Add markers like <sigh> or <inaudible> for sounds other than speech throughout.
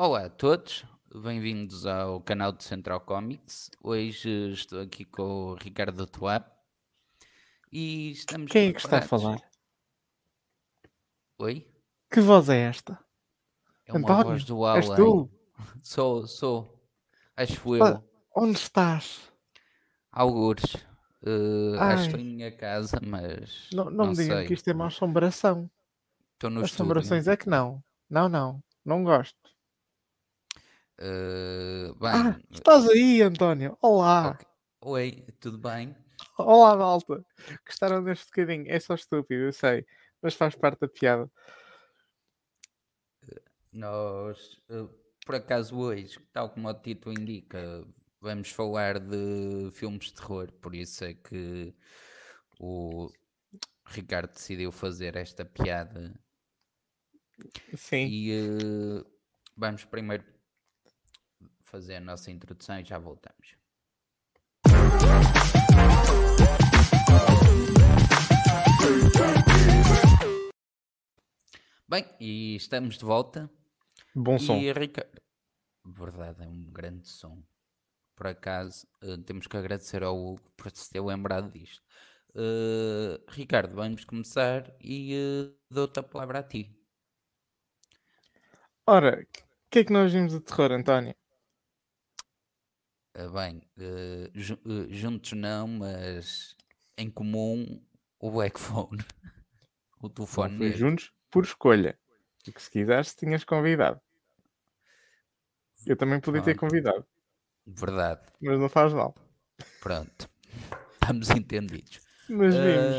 Olá a todos, bem-vindos ao canal de Central Comics. Hoje estou aqui com o Ricardo Tuá e estamos Quem é que está a falar? Oi? Que voz é esta? É uma António, voz do és além. tu? <laughs> Sou, sou. Acho Ah, eu. Onde estás? Algures. Eh, acho que estou Ai. em minha casa, mas Não, não não me digam sei. que isto é uma assombração. Estou no Assombrações estúdio. é que não. Não, não. Não gosto. Eh, Ah, bem, estás aí, António. Olá. ok. Oi, tudo bem? Olá, malta. Gostaram deste bocadinho? É só estúpido, eu sei. Mas faz parte da piada. Nós, eh, por acaso, hoje, tal como o título indica, vamos falar de filmes de terror, por isso é que o Ricardo decidiu fazer esta piada. Sim. E eh, vamos primeiro fazer a nossa introdução e já voltamos. Bem, e estamos de volta. Bom som. E Ricardo, verdade, é um grande som. Por acaso, eh, temos que agradecer ao Hugo por se ter lembrado disto. Eh, Ricardo, vamos começar e eh, dou-te a palavra a ti. Ora, o que é que nós vimos de terror, António? Eh, bem, eh, eh, juntos não, mas em comum o Black Phone. <laughs> O telefone foi juntos por escolha. Porque se quiseres, tinhas convidado. Eu também podia ter Pronto. convidado. Verdade, Mas não faz mal. pronto. <laughs> Estamos entendidos. Mas vimos.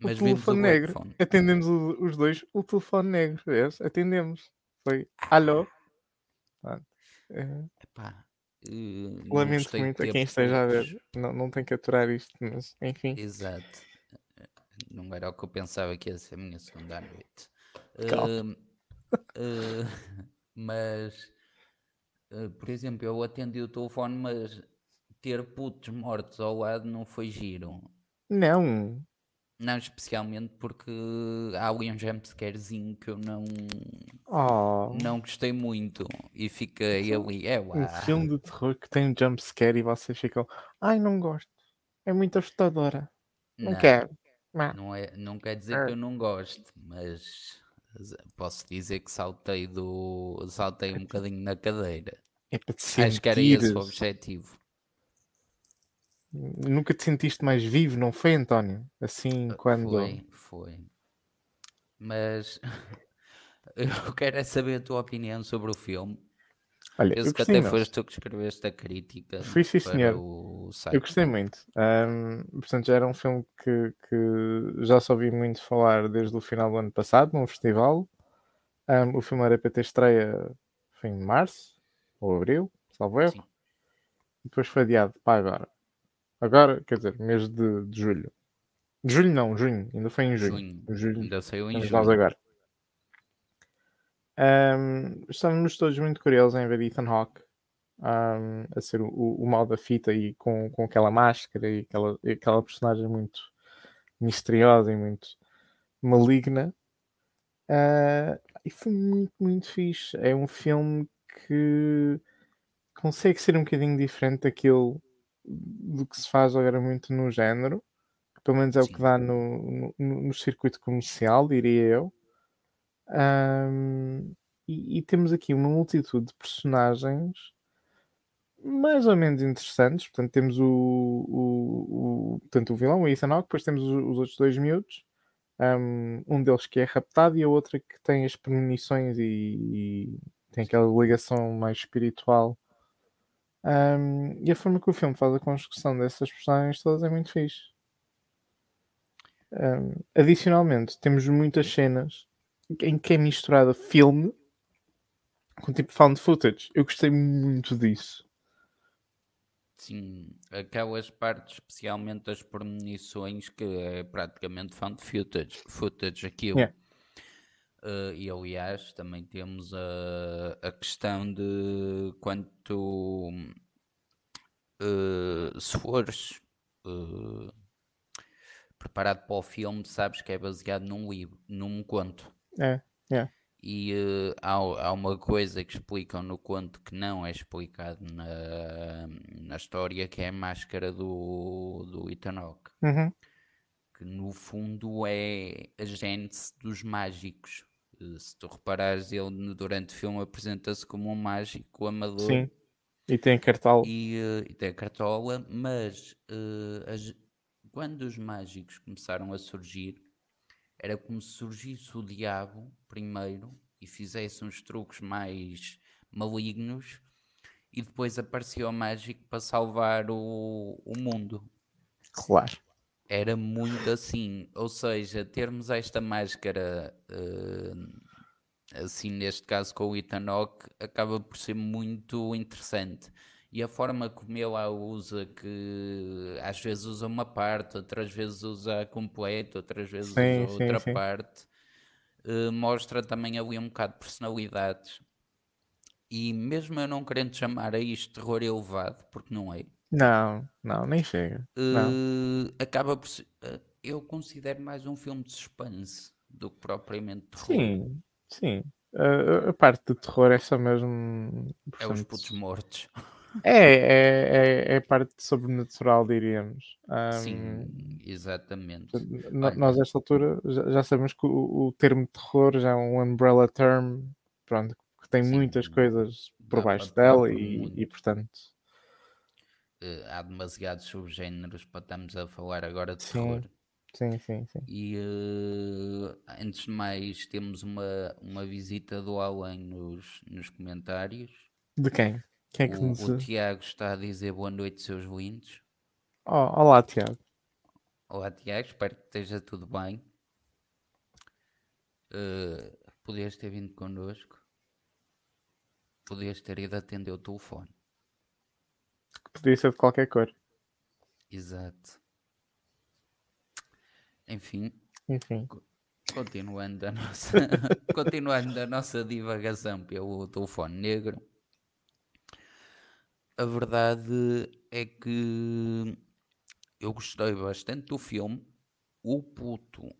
O mas o telefone Black negro. Phone. Atendemos o- os dois o telefone negro, vês? Atendemos. Foi alô. Eh, Epá, eh, não lamento muito a quem esteja a ver. Não, não tem que aturar isto, mas enfim. Exato. Não era o que eu pensava que ia ser a minha segunda noite. Ahm, ah, <laughs> mas, ah, por exemplo, eu atendi o telefone, mas ter putos mortos ao lado não foi giro. Não. Não, especialmente porque há ali um jumpscarezinho que eu não, Oh, não gostei muito e fiquei ali, é um lá. filme de terror que tem um jumpscare e vocês ficam. Ai, não gosto. É muito assustadora. Não, Não, quero. Não. É, não quer dizer que eu não gosto, mas posso dizer que saltei do. saltei um bocadinho na cadeira. É para te Acho que era esse o objetivo. Nunca te sentiste mais vivo, não foi, António? Assim, quando. Foi, foi. Mas <laughs> eu quero é saber a tua opinião sobre o filme. Olha, eu Penso que gostei até foste tu que escreveste a crítica Fui, sim, senhor. Eu gostei muito. Ahm, portanto, já era um filme que, que já só ouvi muito falar desde o final do ano passado, num festival. Ahm, o filme era para ter estreia foi em março ou abril, salvo erro. Sim. Depois foi adiado para agora. Agora, quer dizer, mês de, de julho. De julho não, junho. Ainda foi em junho. Junho. julho Ainda saiu em junho. agora. Ahm, estamos todos muito curiosos em ver Ethan Hawke ahm, a ser o, o, mal da fita e com, com aquela máscara e aquela, e aquela personagem muito misteriosa e muito maligna. Ah, e foi muito, muito fixe. É um filme que consegue ser um bocadinho diferente daquilo do que se faz agora muito no género. Pelo menos é o que Sim. dá no, no, no circuito comercial, diria eu. Ahm, e, e temos aqui uma multitude de personagens mais ou menos interessantes. Portanto, temos o, o, o, portanto, o vilão, o Ethan Hawke, depois temos os, os outros dois miúdos. Um, um deles que é raptado e a outra que tem as premonições e, e tem aquela ligação mais espiritual. Um, e a forma que o filme faz a construção dessas personagens todas é muito fixe. Um, adicionalmente, temos muitas cenas em que é misturada filme com tipo found footage. Eu gostei muito disso. Sim, aquelas partes, especialmente das premonições, que é praticamente found footage, footage aquilo. Yeah. Eh, e aliás, também temos a, a questão de quanto eh, se fores eh, preparado para o filme, sabes que é baseado num livro, num conto. É, yeah. E uh, há, há, uma coisa que explicam no conto que não é explicado na, na história, que é a máscara do, do Ethan Hawke. Uhum. Que no fundo é a gênese dos mágicos. Uh, se tu reparares, ele durante o filme apresenta-se como um mágico amador. Sim. E tem cartola. E, uh, e tem cartola, mas as, quando os mágicos começaram a surgir, era como se surgisse o diabo primeiro e fizesse uns truques mais malignos e depois aparecia o mágico para salvar o, o mundo. Claro. Era muito assim, ou seja, termos esta máscara uh, assim neste caso com o Hawke acaba por ser muito interessante e a forma como ele a usa, que às vezes usa uma parte, outras vezes usa completo, outras vezes sim, usa outra sim. parte, uh, mostra também ali um bocado de personalidades. E mesmo eu não querendo chamar a isto terror elevado, porque não é. Não, não, nem chega. Não. Acaba por ser, uh, eu considero mais um filme de suspense do que propriamente terror. Sim, sim. a parte de terror é só mesmo. É os putos mortos. É, <laughs> é, é, é parte sobrenatural, diríamos. Sim, exatamente. Nós, esta altura, já, já sabemos que o, o, termo terror já é um umbrella term, pronto, que tem Sim, muitas coisas por baixo dela e, e, portanto. Uh, há demasiados subgéneros para estarmos a falar agora de sim, terror. Sim, sim, sim. E uh, antes de mais, temos uma, uma visita do além nos, nos comentários. De quem? Quem é que o, o Tiago está a dizer boa noite, seus lindos. Oh, olá, Tiago. Olá, Tiago. Espero que esteja tudo bem. Uh, podias ter vindo connosco. Podias ter ido atender o telefone. Podia ser de qualquer cor. Exato. Enfim. Enfim. Continuando a nossa, <laughs> continuando a nossa divagação pelo telefone negro a verdade é que eu gostei bastante do filme. O puto,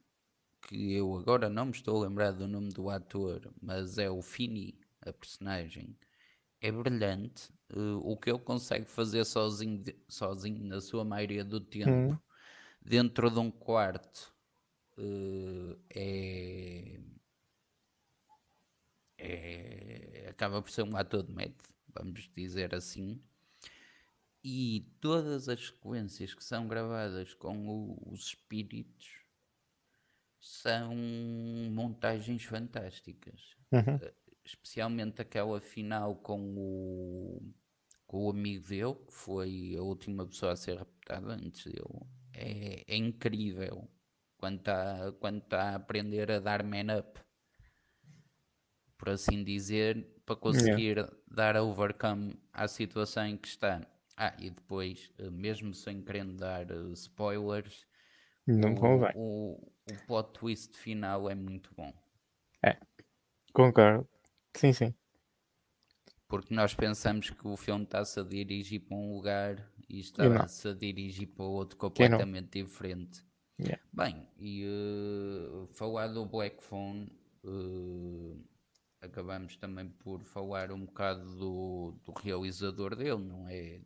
que eu agora não me estou a lembrar do nome do ator, mas é o Fini, a personagem, é brilhante. Uh, o que ele consegue fazer sozinho, sozinho na sua maioria do tempo, hum. dentro de um quarto, uh, é, é, acaba por ser um ator de método, vamos dizer assim e todas as sequências que são gravadas com o, os espíritos são montagens fantásticas. Uhum. Uh, especialmente aquela final com o, com o amigo dele, que foi a última pessoa a ser raptada antes dele. É, é incrível quando está quando tá a aprender a dar man up, por assim dizer, para conseguir yeah. dar overcome à situação em que está. Ah, e depois, eh, mesmo sem querendo dar eh, spoilers, não o, convém. O, o plot twist final é muito bom. É, concordo. Sim, sim. Porque nós pensamos que o filme está-se a dirigir para um lugar e está-se a dirigir para outro completamente diferente. Yeah. Bem, e uh, falar do Black Phone, uh, acabamos também por falar um bocado do, do realizador dele, não é?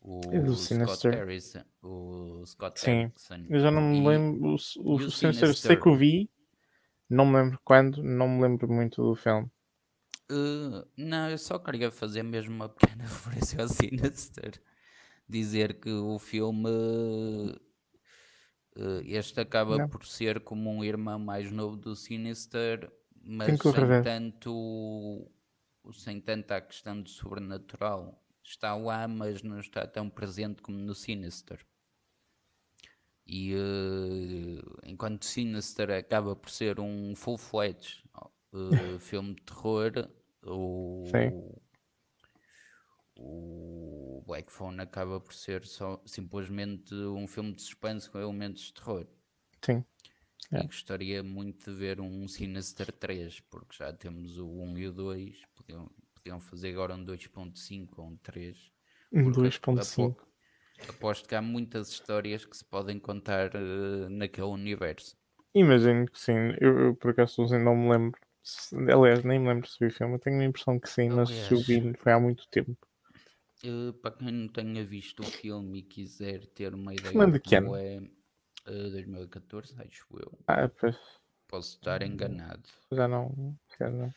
o, é do Scott Harrison, o Scott Sim. Harrison. Eu já não me lembro. O, o, o Sinister, sei que o vi, não me lembro quando, não me lembro muito do filme. Uh, não, eu só queria fazer mesmo uma pequena <laughs> referência ao Sinister. Dizer que o filme. Uh, este acaba não. por ser como um irmão mais novo do Sinister, mas sem tanto, sem tanta questão de sobrenatural está lá, mas não está tão presente como no Sinister. E uh, enquanto Sinister acaba por ser um full-fledged uh, filme de terror, o, o Black Phone acaba por ser só, simplesmente um filme de suspense com elementos de terror. Sim. E é. gostaria muito de ver um Sinister 3, porque já temos o 1 e o 2. Podiam, podiam fazer agora um 2.5 ou um 3. Um 2.5. Aposto que há muitas histórias que se podem contar uh, naquele universo. Imagino que sim. Eu, eu por acaso não me lembro Aliás, nem me lembro se vi o filme. Tenho a impressão que sim, mas se eu vi foi há muito tempo. Eh, para quem não tenha visto o filme e quiser ter uma ideia Filme de que ano? é eh, 2014, acho eu. Ah, pois, Posso estar enganado. já não. Já não.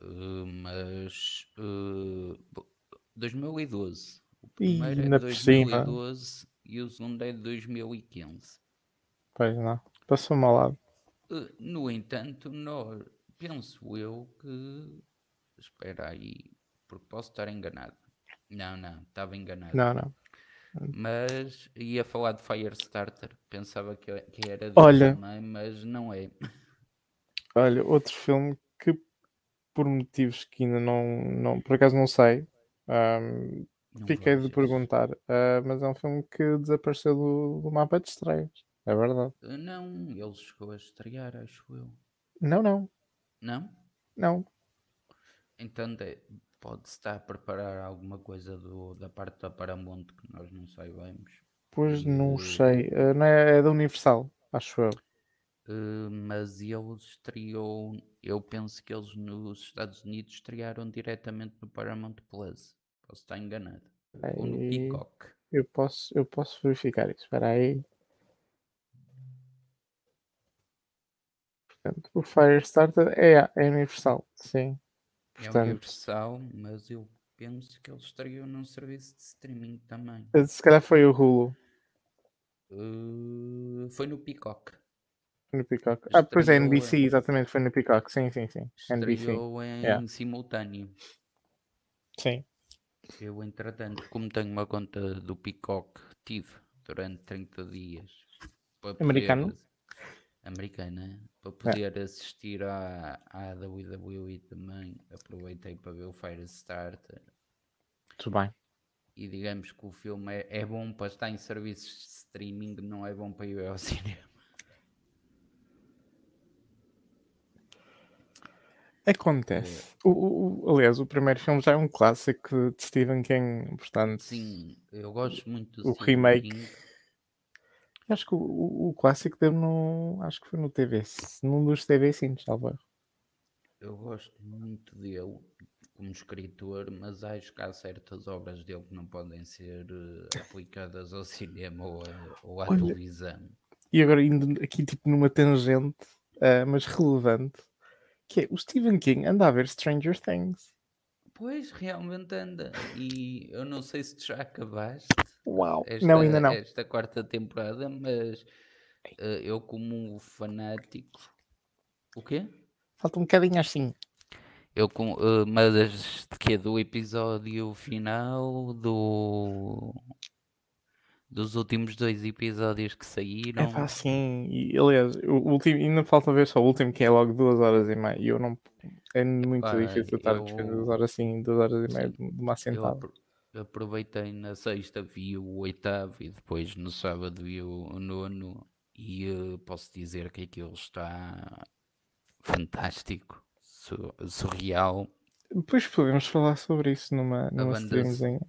Eh, mas eh, bo- 2012. O E primeiro é por cima. 2012 e o segundo é de 2015. Pois não. Passou-me ao lado. Eh, No entanto, nós, penso eu que. Espera aí, porque posso estar enganado. Não, não, estava enganado. Não, não. Mas ia falar de Firestarter. Pensava que, que era dele Olha. também, mas não é. Olha, outro filme que por motivos que ainda não, não por acaso não sei, ahm, Não fiquei de perguntar, ah, mas é um filme que desapareceu do, do mapa de estreias. É verdade. Eh, Não, ele chegou a estrear, acho eu. Não, não, Não? não. Então de- pode estar a preparar alguma coisa do, da parte da Paramount que nós não saibamos. Pois não Eh, sei. Ah, não é, é da Universal, acho eu. Eh, mas ele estreou, eu penso que eles nos Estados Unidos estrearam diretamente no Paramount Plus. Posso estar enganado. Ou no Aí, Peacock. eu posso, eu posso verificar isso. Espera aí. Portanto, o Firestarter é, é Universal, sim. É Portanto, universal, mas eu penso que ele estreou num serviço de streaming também. se calhar foi o Hulu Eh, foi no Peacock. no Peacock. Ah, pois é, Estreou NBC, em- exatamente, foi no Peacock. Sim, sim, sim. NBC. Estreou em yeah. simultâneo. Sim. Eu, entretanto, como tenho uma conta do Peacock, tive durante 30 dias. Americano? Americana. Para poder assistir à, à WWE também. Aproveitei para ver o Firestarter. Tudo bem. E digamos que o filme é, é bom para estar em serviços de streaming, não é bom para ir ao <laughs> cinema. Acontece. O, o- o- aliás, o primeiro filme já é um clássico de Stephen King, portanto. Sim, eu gosto muito do O Stephen remake. King. Acho que o, o- o clássico deu no. Acho que foi no TV. Num dos TV salvo erro. Eu gosto muito dele como escritor, mas acho que há certas obras dele que não podem ser eh, aplicadas ao cinema ou, a- ou à Olha, E televisão. agora indo aqui tipo numa tangente, ah, mas relevante, que é o Stephen King anda a ver Stranger Things. Pois, realmente anda. E eu não sei se tu já acabaste Uau! esta, não, ainda não. esta quarta temporada, mas eh, eu como fanático... O quê? Falta um bocadinho assim. Eu com, eh, mas de quê? Do episódio final do dos últimos dois episódios que É saíram. pá, sim. E, aliás, o último, ainda falta ver só o último, que é logo duas horas e meia. E eu não. É muito Epá, difícil estar a despedir eu- duas horas assim, duas horas e meia Sim, de uma Eu sentada. apro- aproveitei na sexta, vi o oitavo e depois no sábado vi o, nono e eh, posso dizer que aquilo está fantástico, su- surreal. Depois podemos falar sobre isso numa, numa streamzinha.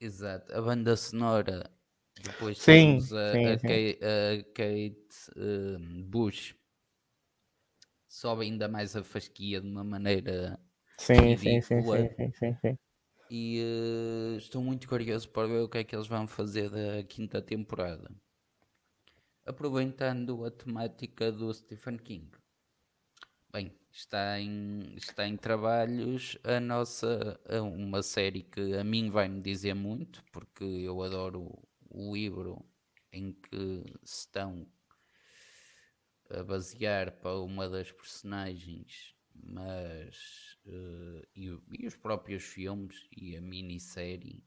Exato, a banda sonora. Depois Sim, temos a, sim, a sim. Kate, a Kate, eh, Bush. Sobe ainda mais a fasquia de uma maneira Sim, sim, sim, ridícula. sim, sim, sim, sim. E eh, estou muito curioso para ver o que é que eles vão fazer da quinta temporada. Aproveitando a temática do Stephen King. Bem, está em, está em trabalhos a nossa uma série que a mim vai-me dizer muito, porque eu adoro o livro em que se estão a basear para uma das personagens, mas eh, e, e os próprios filmes e a minissérie.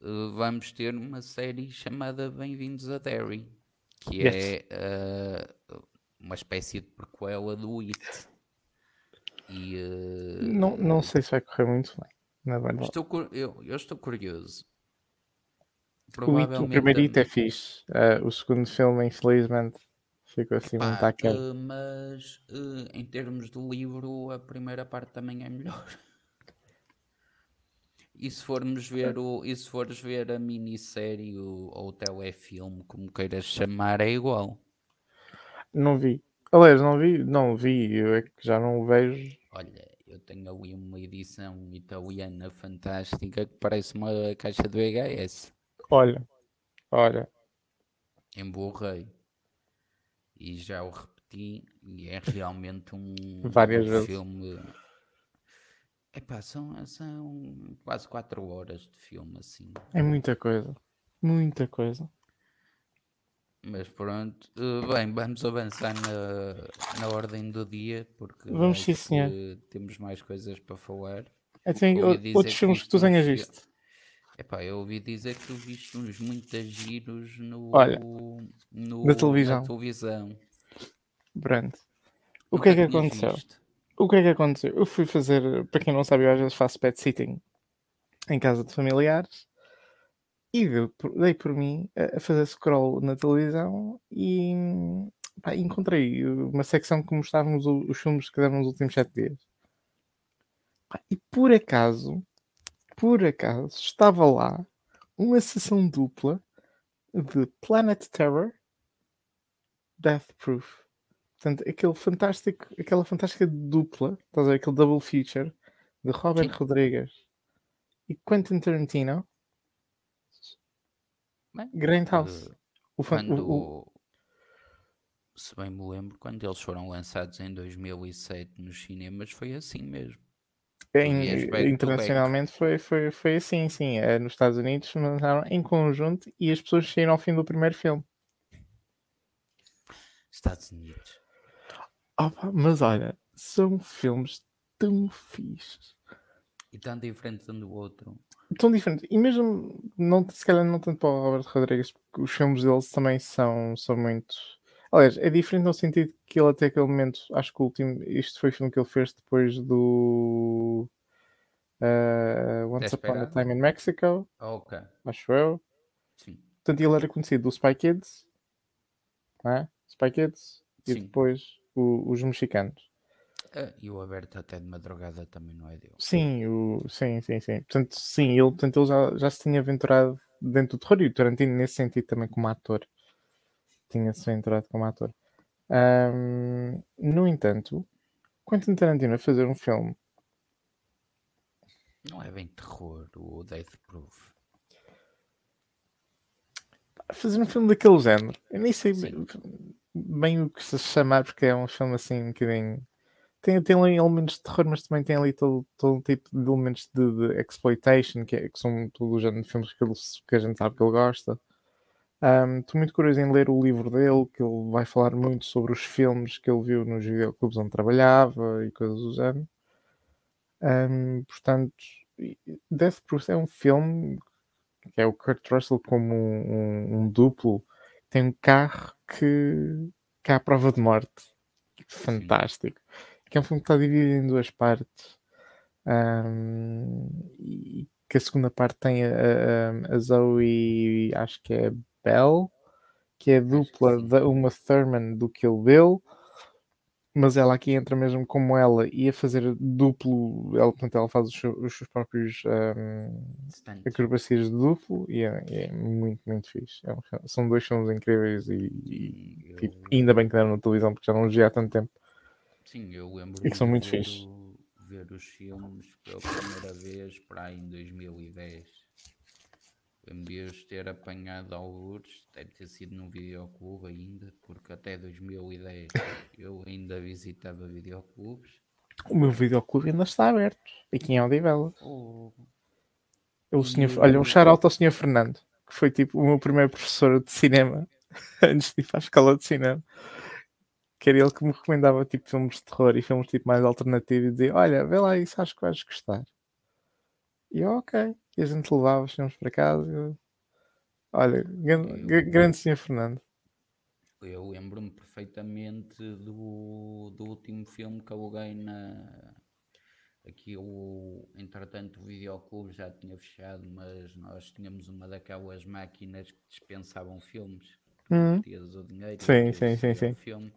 eh, vamos ter uma série chamada Bem-vindos a Derry, que Yes. é eh, uma espécie de prequela do It. E, Não, não sei se vai correr muito bem, na verdade. estou, eu, eu estou curioso. O, It, o primeiro It é fixe. O segundo filme, infelizmente, ficou assim Pá, muito aquele. eh, mas eh, em termos do livro, a primeira parte também é melhor. <laughs> E se formos ver o, e se fores ver a minissérie ou o telefilme, como queiras chamar, é igual. Não vi. Aliás, não vi, não vi, eu é que já não o vejo. Olha, eu tenho ali uma edição italiana fantástica que parece uma caixa de VHS. Olha, olha, Emborrei. E já o repeti e é realmente um, <laughs> Várias um vezes. filme. Epá, são, são quase 4 horas de filme assim. é muita coisa. Muita coisa. Mas pronto, eh, bem, vamos avançar na, na ordem do dia porque Vamos, sim, temos mais coisas para falar. Outros filmes que tu uns tenhas visto. Epá, eu ouvi dizer que tu viste uns muito giros no, Olha, no- na televisão. na televisão. Pronto. O que é que aconteceu? visto. O que é que aconteceu? Eu fui fazer, para quem não sabe, eu às vezes faço pet sitting em casa de familiares e dei por, dei por mim a fazer scroll na televisão e pá, encontrei uma secção que mostrávamos os filmes que deram nos últimos sete dias. Pá, e por acaso, por acaso, estava lá uma sessão dupla de Planet Terror Death Proof. Portanto, aquele fantástico, aquela fantástica dupla, estás a ver? Aquele double feature de Robert Sim. Rodrigues e Quentin Tarantino, Bem, Grindhouse. eh, O fan- quando, o- se bem me lembro, quando eles foram lançados em 2007 nos cinemas, foi assim mesmo. Em- internacionalmente foi, foi, foi assim, sim. É, nos Estados Unidos lançaram em conjunto e as pessoas saíram ao fim do primeiro filme. Estados Unidos. Opa, mas olha, são filmes tão fixes. E tão diferentes um do outro. tão diferente. E mesmo, não, se calhar não tanto para o Robert Rodrigues, porque os filmes deles também são, são muito. Aliás, é diferente no sentido que ele até aquele momento, acho que o último, isto foi o filme que ele fez depois do eh, Once Upon a? Time in Mexico, Ah, ok, acho eu. sim. Portanto, ele era conhecido do Spy Kids, não é? Spy Kids, e Sim. depois o- os mexicanos. Ah, e o aberto até de madrugada também não é dele. Sim, o, sim, sim, sim. Portanto, sim, ele, portanto, ele já, já se tinha aventurado dentro do terror e o Tarantino nesse sentido também como ator. Tinha-se aventurado como ator. Ahm, no entanto, Quentin Tarantino a fazer um filme, Não é bem terror o Death Proof. fazer um filme daquele género, eu nem sei Sim. bem o que se chamar, porque é um filme assim um bocadinho. Tem, tem ali elementos de terror, mas também tem ali todo, todo um tipo de elementos de, de exploitation, que, é- que são todo o género de filmes que, ele- que a gente sabe que ele gosta. Estou muito curioso em ler o livro dele, que ele vai falar muito sobre os filmes que ele viu nos videoclubes onde trabalhava e coisas do género. Ahm, portanto, Death Proof é um filme que é o Kurt Russell como um, um- um duplo, tem um carro que, que é à prova de morte. Fantástico. Que é um filme que está dividido em duas partes. Ahm, e que a segunda parte tem a, a- a Zoe, acho que é Bell, que é que dupla da Uma Thurman do Kill Bill, mas ela aqui entra mesmo como ela e a fazer duplo, ela, portanto, ela faz os, seus- os seus próprios Stunts. acrobacias de duplo e é, é muito, muito fixe. É um são dois filmes incríveis e, e, Eu- tipo, ainda bem que deram na televisão porque já não os vi há tanto tempo. Sim, eu lembro E que são muito ver, fixe. o- ver os filmes pela primeira vez para aí em 2010. De ter apanhado alguns, deve ter sido num videoclube ainda, porque até 2010 eu ainda visitava videoclubes. O meu videoclube ainda está aberto aqui em Odivelas. Oh, O senhor, olha, um shout-out ao senhor Fernando, que foi tipo o meu primeiro professor de cinema <laughs> antes de ir para a escola de cinema. Que era ele que me recomendava tipo filmes de terror e filmes tipo mais alternativos e dizia: Olha, vê lá isso, acho que vais gostar. E eu, ok. E a gente levava os filmes para casa. eu- Olha, gran- Eu- gra- grande senhor Fernando. eu lembro-me perfeitamente do, do último filme que aluguei na. Aqui o, entretanto o videoclube já tinha fechado, mas nós tínhamos uma daquelas máquinas que dispensavam filmes. Tu Uhum. metias o dinheiro Sim, sim, sim, sim. filme.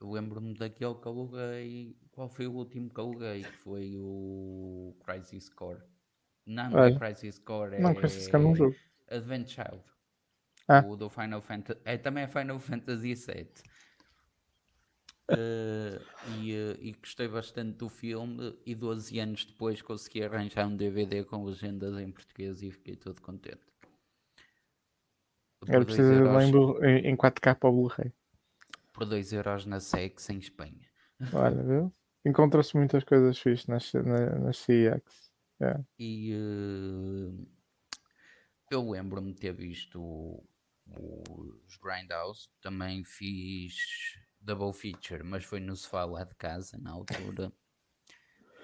Eu lembro-me daquele que aluguei. Qual foi o último que aluguei? Foi o Crisis Core. Não, não é Crisis Core, Não, é com esse cara não jogo. Advent Child. Ah. O do Final Fantasy. É, também é Final Fantasy VII. Uh, e, uh, e, gostei bastante do filme e 12 anos depois consegui arranjar um DVD com legendas em português e fiquei todo contente. Era preciso euros, em, em 4K para o Blu-ray. Por 2 euros na SEX em Espanha. Olha, viu? Encontra-se muitas coisas fixas nas, na, nas CX. Yeah. E uh, eu lembro-me de ter visto os Grindhouse, também fiz double feature, mas foi no sofá lá de casa na altura.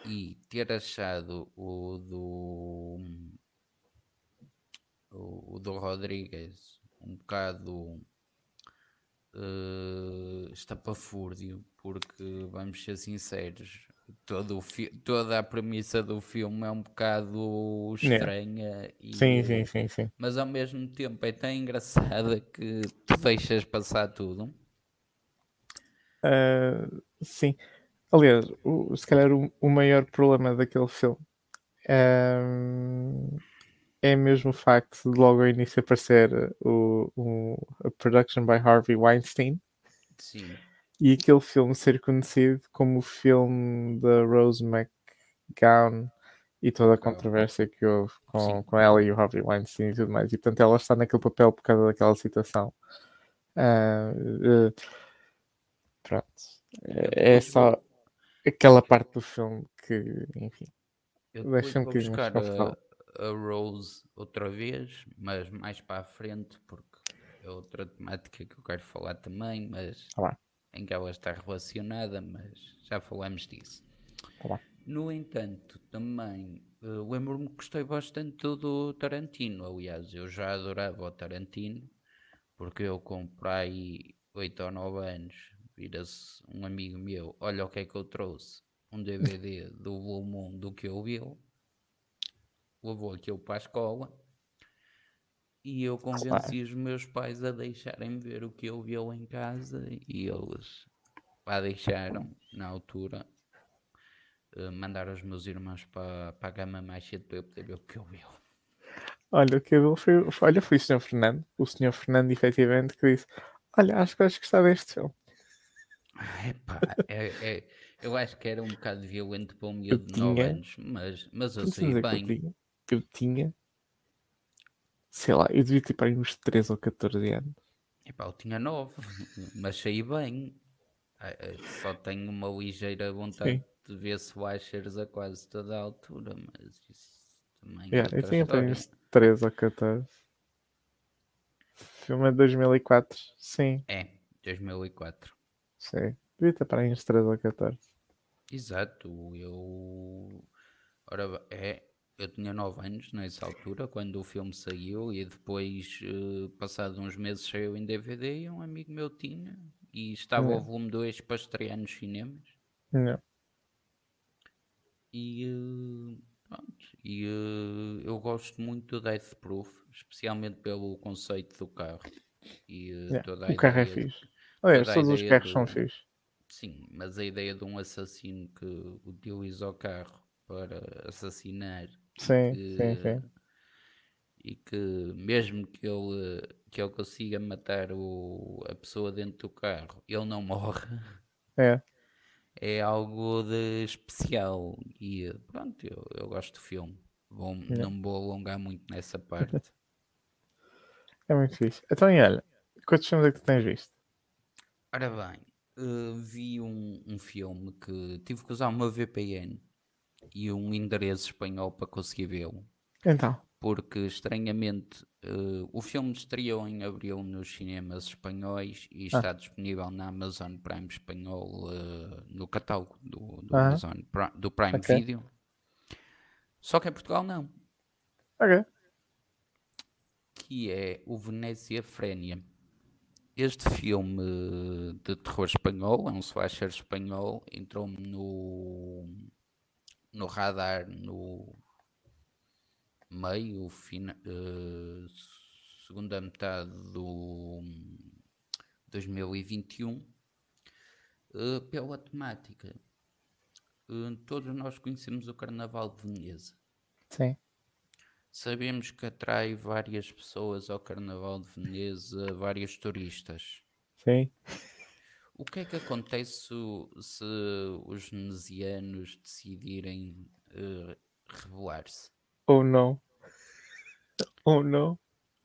e ter achado o do o do Rodrigues um bocado uh, estapafúrdio, porque vamos ser sinceros, todo toda a premissa do filme é um bocado estranha. E, sim, sim, sim, sim. Mas ao mesmo tempo é tão engraçada que tu deixas passar tudo. Uh, sim. Aliás, o, se calhar o, o maior problema daquele filme um, é mesmo o facto de logo ao início aparecer o, o, a production by Harvey Weinstein. Sim e aquele filme ser conhecido como o filme da Rose McGowan e toda a controvérsia que houve com, com ela e o Harvey Weinstein e tudo mais. E portanto ela está naquele papel por causa daquela situação. Uh, uh, pronto. É, é só aquela parte do filme que, enfim, deixa-me um buscar a, a Rose outra vez, mas mais para a frente, porque é outra temática que eu quero falar também, mas ah, em que ela está relacionada, mas já falamos disso. Tá no entanto, também uh, lembro-me que gostei bastante do Tarantino. Aliás, eu já adorava o Tarantino, porque eu comprei 8 ou 9 anos. Vira-se um amigo meu, olha o que é que eu trouxe. Um DVD do volume 1 do que eu vi. Levou aquilo para a escola e eu convenci claro. os meus pais a deixarem ver o que eu vi em casa e eles lá deixaram na altura uh, mandar os meus irmãos para, para a gama mais cedo para eu poder ver o que eu vi. Olha, o que eu foi, foi, olha, foi o Sr. Fernando, o Sr. Fernando, efetivamente, que disse: Olha, acho que vais gostar deste filme. Epá, é, é, eu acho que era um bocado violento para um miúdo de 9 anos, mas, mas eu sei bem. Eu tinha, eu tinha sei lá, eu devia ter para aí uns 13 ou 14 anos. Epá, eu tinha 9, mas saí bem. Só tenho uma ligeira vontade Sim. de ver slashers a quase toda a altura, mas isso também yeah, é Eu tinha para aí uns 13 ou 14. O filme de 2004, sim. É, 2004. Sim, devia ter para aí uns 13 ou 14. Exato, eu. Ora, é, eu tinha 9 anos nessa altura, quando o filme saiu, e depois, uh, passado uns meses, saiu em DVD. E um amigo meu tinha, e estava o volume 2 para estrear nos cinemas. Não. E uh, pronto, e uh, eu gosto muito do Death Proof, especialmente pelo conceito do carro. E, yeah. toda a o carro é fixe. Olha, todos os carros do... são fixe. Sim, mas a ideia de um assassino que utiliza o carro para assassinar Sim, que, sim, sim. E que mesmo que ele, que ele consiga matar o, a pessoa dentro do carro, ele não morre. É. <laughs> É algo de especial. E pronto, eu, eu gosto do filme. Vou, é. Não me vou alongar muito nessa parte. <laughs> é muito fixe. Então, e olha, quantos filmes é que tu tens visto? Ora bem, uh, vi um, um filme que tive que usar uma VPN e um endereço espanhol para conseguir vê-lo. Então. Porque estranhamente uh, o filme estreou em abril nos cinemas espanhóis e ah. está disponível na Amazon Prime espanhol uh, no catálogo do, do ah. Amazon do Prime okay. Video. Só que em Portugal não. Ok. Que é o Venécia Frénia. Este filme de terror espanhol, é um slasher espanhol, entrou-me no no radar no meio, fina, uh, segunda metade do 2021, uh, eh, pela temática. Uh, todos nós conhecemos o Carnaval de Veneza. Sim. Sabemos que atrai várias pessoas ao Carnaval de Veneza, vários turistas. Sim. O que é que acontece se os venezianos decidirem uh, revelar-se? Ou não? Ou não?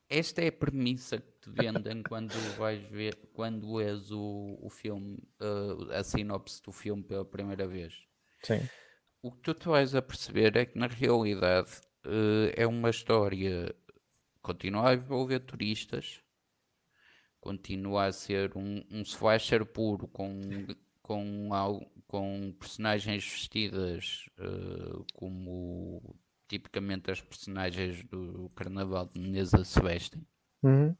Esta é a premissa que te vendem quando vais ver, quando és o, o filme, uh, a sinopse do filme pela primeira vez. Sim. O que tu te vais a perceber é que na realidade uh, é uma história continua a envolver turistas, continua a ser um, um slasher puro com, com, com personagens vestidas uh, como tipicamente as personagens do Carnaval de Menezes se vestem. Uhum.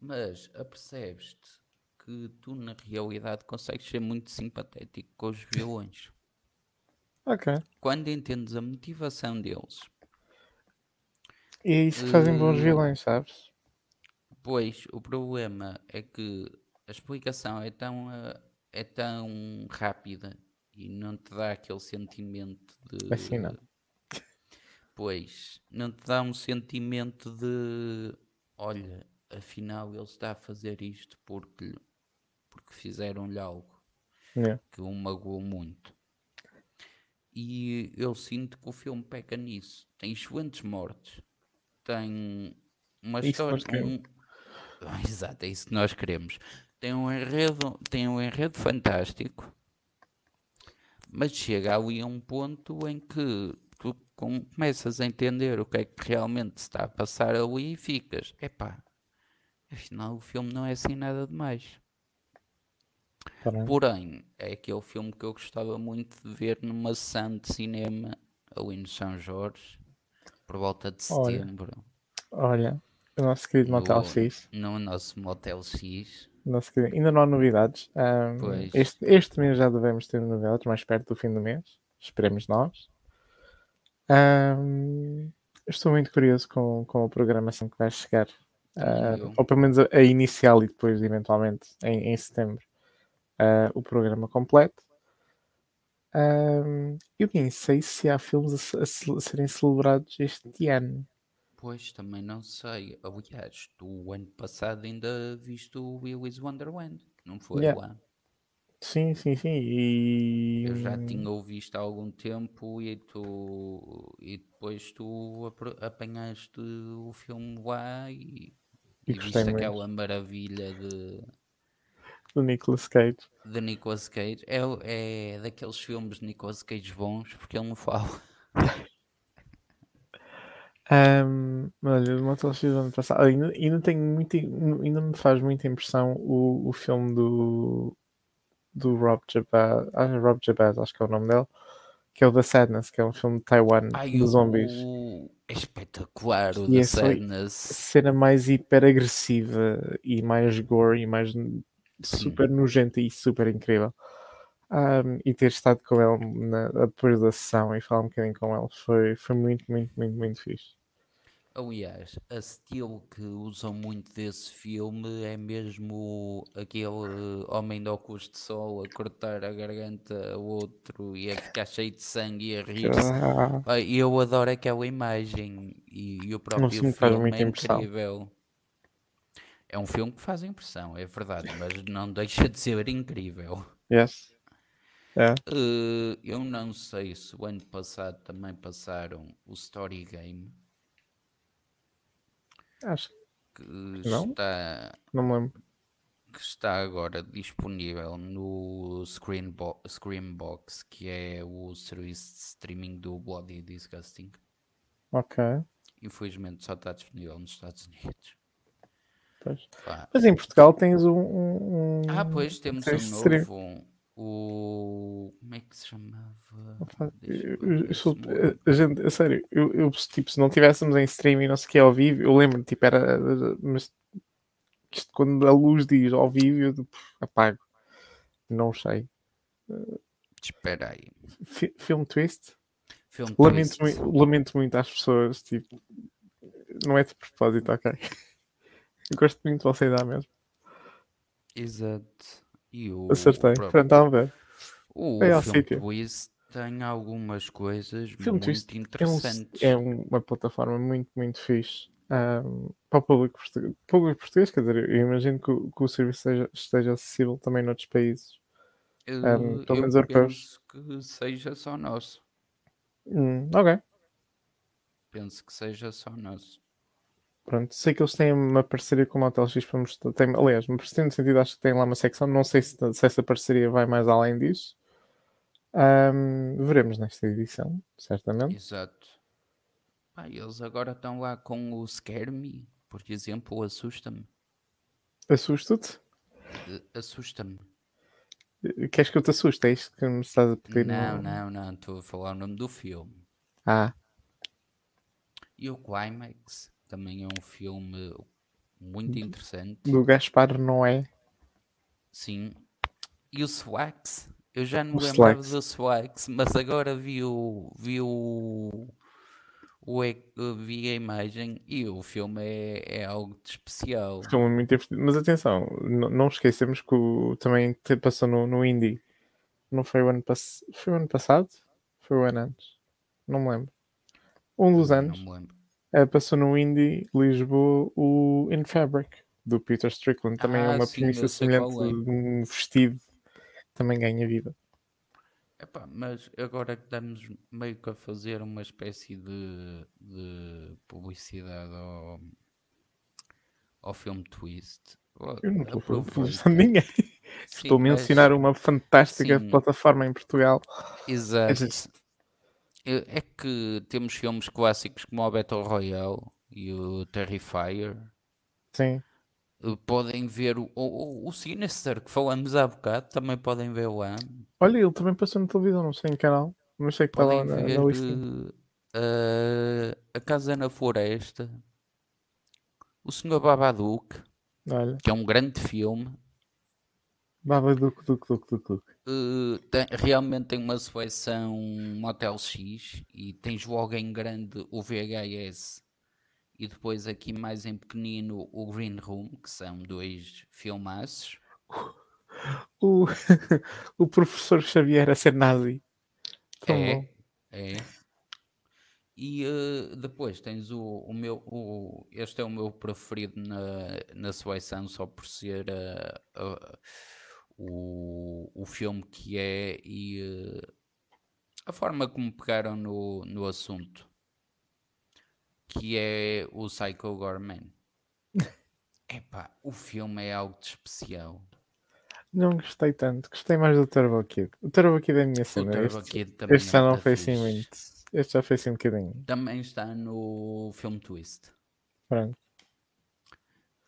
Mas apercebes-te que tu na realidade consegues ser muito simpatético com os vilões. <laughs> Ok. Quando entendes a motivação deles. E é isso que fazem bons vilões, sabes? Pois, o problema é que a explicação é tão, eh, é tão rápida e não te dá aquele sentimento de. Assim não. Pois, não te dá um sentimento de. Olha, afinal ele está a fazer isto porque, porque fizeram-lhe algo yeah. que o magoou muito. E eu sinto que o filme peca nisso. Tem excelentes mortes, tem uma isso história. Um... <laughs> Exato, é isso que nós queremos. Tem um enredo, tem um enredo fantástico, mas chega ali a um ponto em que tu começas a entender o que é que realmente se está a passar ali e ficas, epá, afinal o filme não é assim nada demais. Caramba. Porém, é aquele filme que eu gostava muito de ver numa sessão de cinema ali no São Jorge, por volta de Olha. setembro. Olha, o nosso querido Motel no, X. No nosso Motel X. Nosso querido, ainda não há novidades. Um, este, este mês já devemos ter novidades, mais perto do fim do mês. Esperemos nós. Um, estou muito curioso com, com a programação que vai chegar. Uh, ou pelo menos a, a inicial e depois, eventualmente, em, em setembro, uh, o programa completo. Um, eu nem sei se há filmes a, a a serem celebrados este ano. Pois, também não sei. Aliás, tu o ano passado ainda viste o Willy's Wonderland, não foi Yeah. lá? Sim, sim, sim. E Eu já tinha o visto há algum tempo e tu e depois tu apanhaste o filme lá e, E e viste muito. aquela maravilha de, do Nicolas Cage. de Nicolas Cage. É, é daqueles filmes de Nicolas Cage bons porque ele não fala. <laughs> Um, olha, o Motel X do ano passado. Ainda, ainda, tenho muito, ainda me faz muita impressão o, o filme do, do Rob Jabaz, ah, Rob Jabaz, acho que é o nome dele, que é o The Sadness, que é um filme de Taiwan Ai, de zombies. o- é espetacular o E The foi- Sadness. Cena mais hiper agressiva e mais gore e mais n- super nojenta e super incrível. Um, e ter estado com ele na- depois da sessão e falar um bocadinho com ele foi, foi muito, muito, muito, muito fixe. Aliás, a estilo que usam muito desse filme é mesmo aquele homem de óculos de sol a cortar a garganta ao outro e a ficar cheio de sangue e a rir-se. Ah, eu adoro aquela imagem e, e o próprio filme faz muita é impressão. incrível. É um filme que faz impressão, é verdade, mas não deixa de ser incrível. yes. É. Eh, eu não sei se o ano passado também passaram o Story Game, Acho que Não? está não me lembro. que está agora disponível no Screenbo Screenbox, que é o serviço de streaming do Bloody Disgusting. Ok. Infelizmente só está disponível nos Estados Unidos. Pois. Mas em Portugal tens um. um- Ah, pois temos um stream. novo. O. Como é que se chamava? Opa, eu- eu sou- a gente, a sério, eu, eu, tipo, se não tivéssemos em stream e não sei o que ao vivo, eu lembro, tipo, era. Mas isto, quando a luz diz ao vivo, eu tipo, apago. Não sei. Espera aí. Fi- Film Twist? Filme Lamento, Twist. mui- lamento muito às pessoas, tipo, não é de propósito, ok? <laughs> Eu gosto muito de você dar mesmo. Exato. E o Acertei. Pronto, estão a ver. O ao filme sítio. Twist tem algumas coisas Filme muito Twist É, um, interessantes. é uma plataforma muito, muito fixe. ahm, para o público português, público português, quer dizer, eu imagino que, o- que o serviço esteja, esteja acessível também noutros países. Um, pelo eu menos europeus. penso que seja só nosso. Hum, ok, Penso que seja só nosso. pronto. Sei que eles têm uma parceria com o Motel X para mostrar. Tem, aliás, uma parceria no sentido, acho que tem lá uma secção. Não sei se, se essa parceria vai mais além disso. Ahm, veremos nesta edição, certamente. Exato. Eles agora estão lá com o Scare Me, por exemplo, assusta-me. Assusta-te? Eh, Assusta-me. Queres que eu te assuste? É isto que me estás a pedir? Não, não, não, estou a falar o nome do filme. Ah, E o Climax também é um filme muito interessante. do Gaspar não é? Sim. E o Swax? Eu já não O lembrava do Swax, mas agora vi o, vi o, o vi a imagem e o filme é, é algo de especial. Filme muito divertido. Mas atenção, não esquecemos que o, também passou no, no Indie. Não foi o ano passado? Foi o ano passado? Foi o ano antes? Não me lembro. Um dos Não anos. me lembro. eh, passou no Indie Lisboa o In Fabric do Peter Strickland. Também é Ah, uma sim, premissa semelhante é. de um vestido também ganha vida. Epá, mas agora que estamos meio que a fazer uma espécie de, de publicidade ao, ao filme Twist. Eu não estou de ninguém. <laughs> Sim, Estou a mas- mencionar uma fantástica sim. plataforma em Portugal. Exato. É é que temos filmes clássicos como o Battle Royale e o Terrifier. Sim. Podem ver o, o, o Sinister que falamos há bocado, também podem ver lá. Olha, ele também passou na televisão, não sei em canal, mas sei que está lá Podem na, ver na listinha. eh, A Casa na Floresta, O Senhor Babadook, Olha, que é um grande filme. baba duque, duque, duque, duque, duque. Eh, tem- realmente tem uma seleção Motel X e tens logo em grande o VHS e depois aqui mais em pequenino o Green Room, que são dois filmaços. O, <laughs> o professor Xavier a ser nazi. Tão É, bom. é. E eh, depois tens o, o meu, o, este é o meu preferido na, na seleção, só por ser eh, a- o, o filme que é e eh, a forma como pegaram no, no assunto, que é o Psycho Gorman. <laughs> Epá, o filme é algo de especial. Não gostei tanto, gostei mais do Turbo Kid. O Turbo Kid é a minha O cena. Turbo Este, Kid também este é já não muito foi assim muito. Este já foi assim um bocadinho. Também está no filme Twist. Pronto.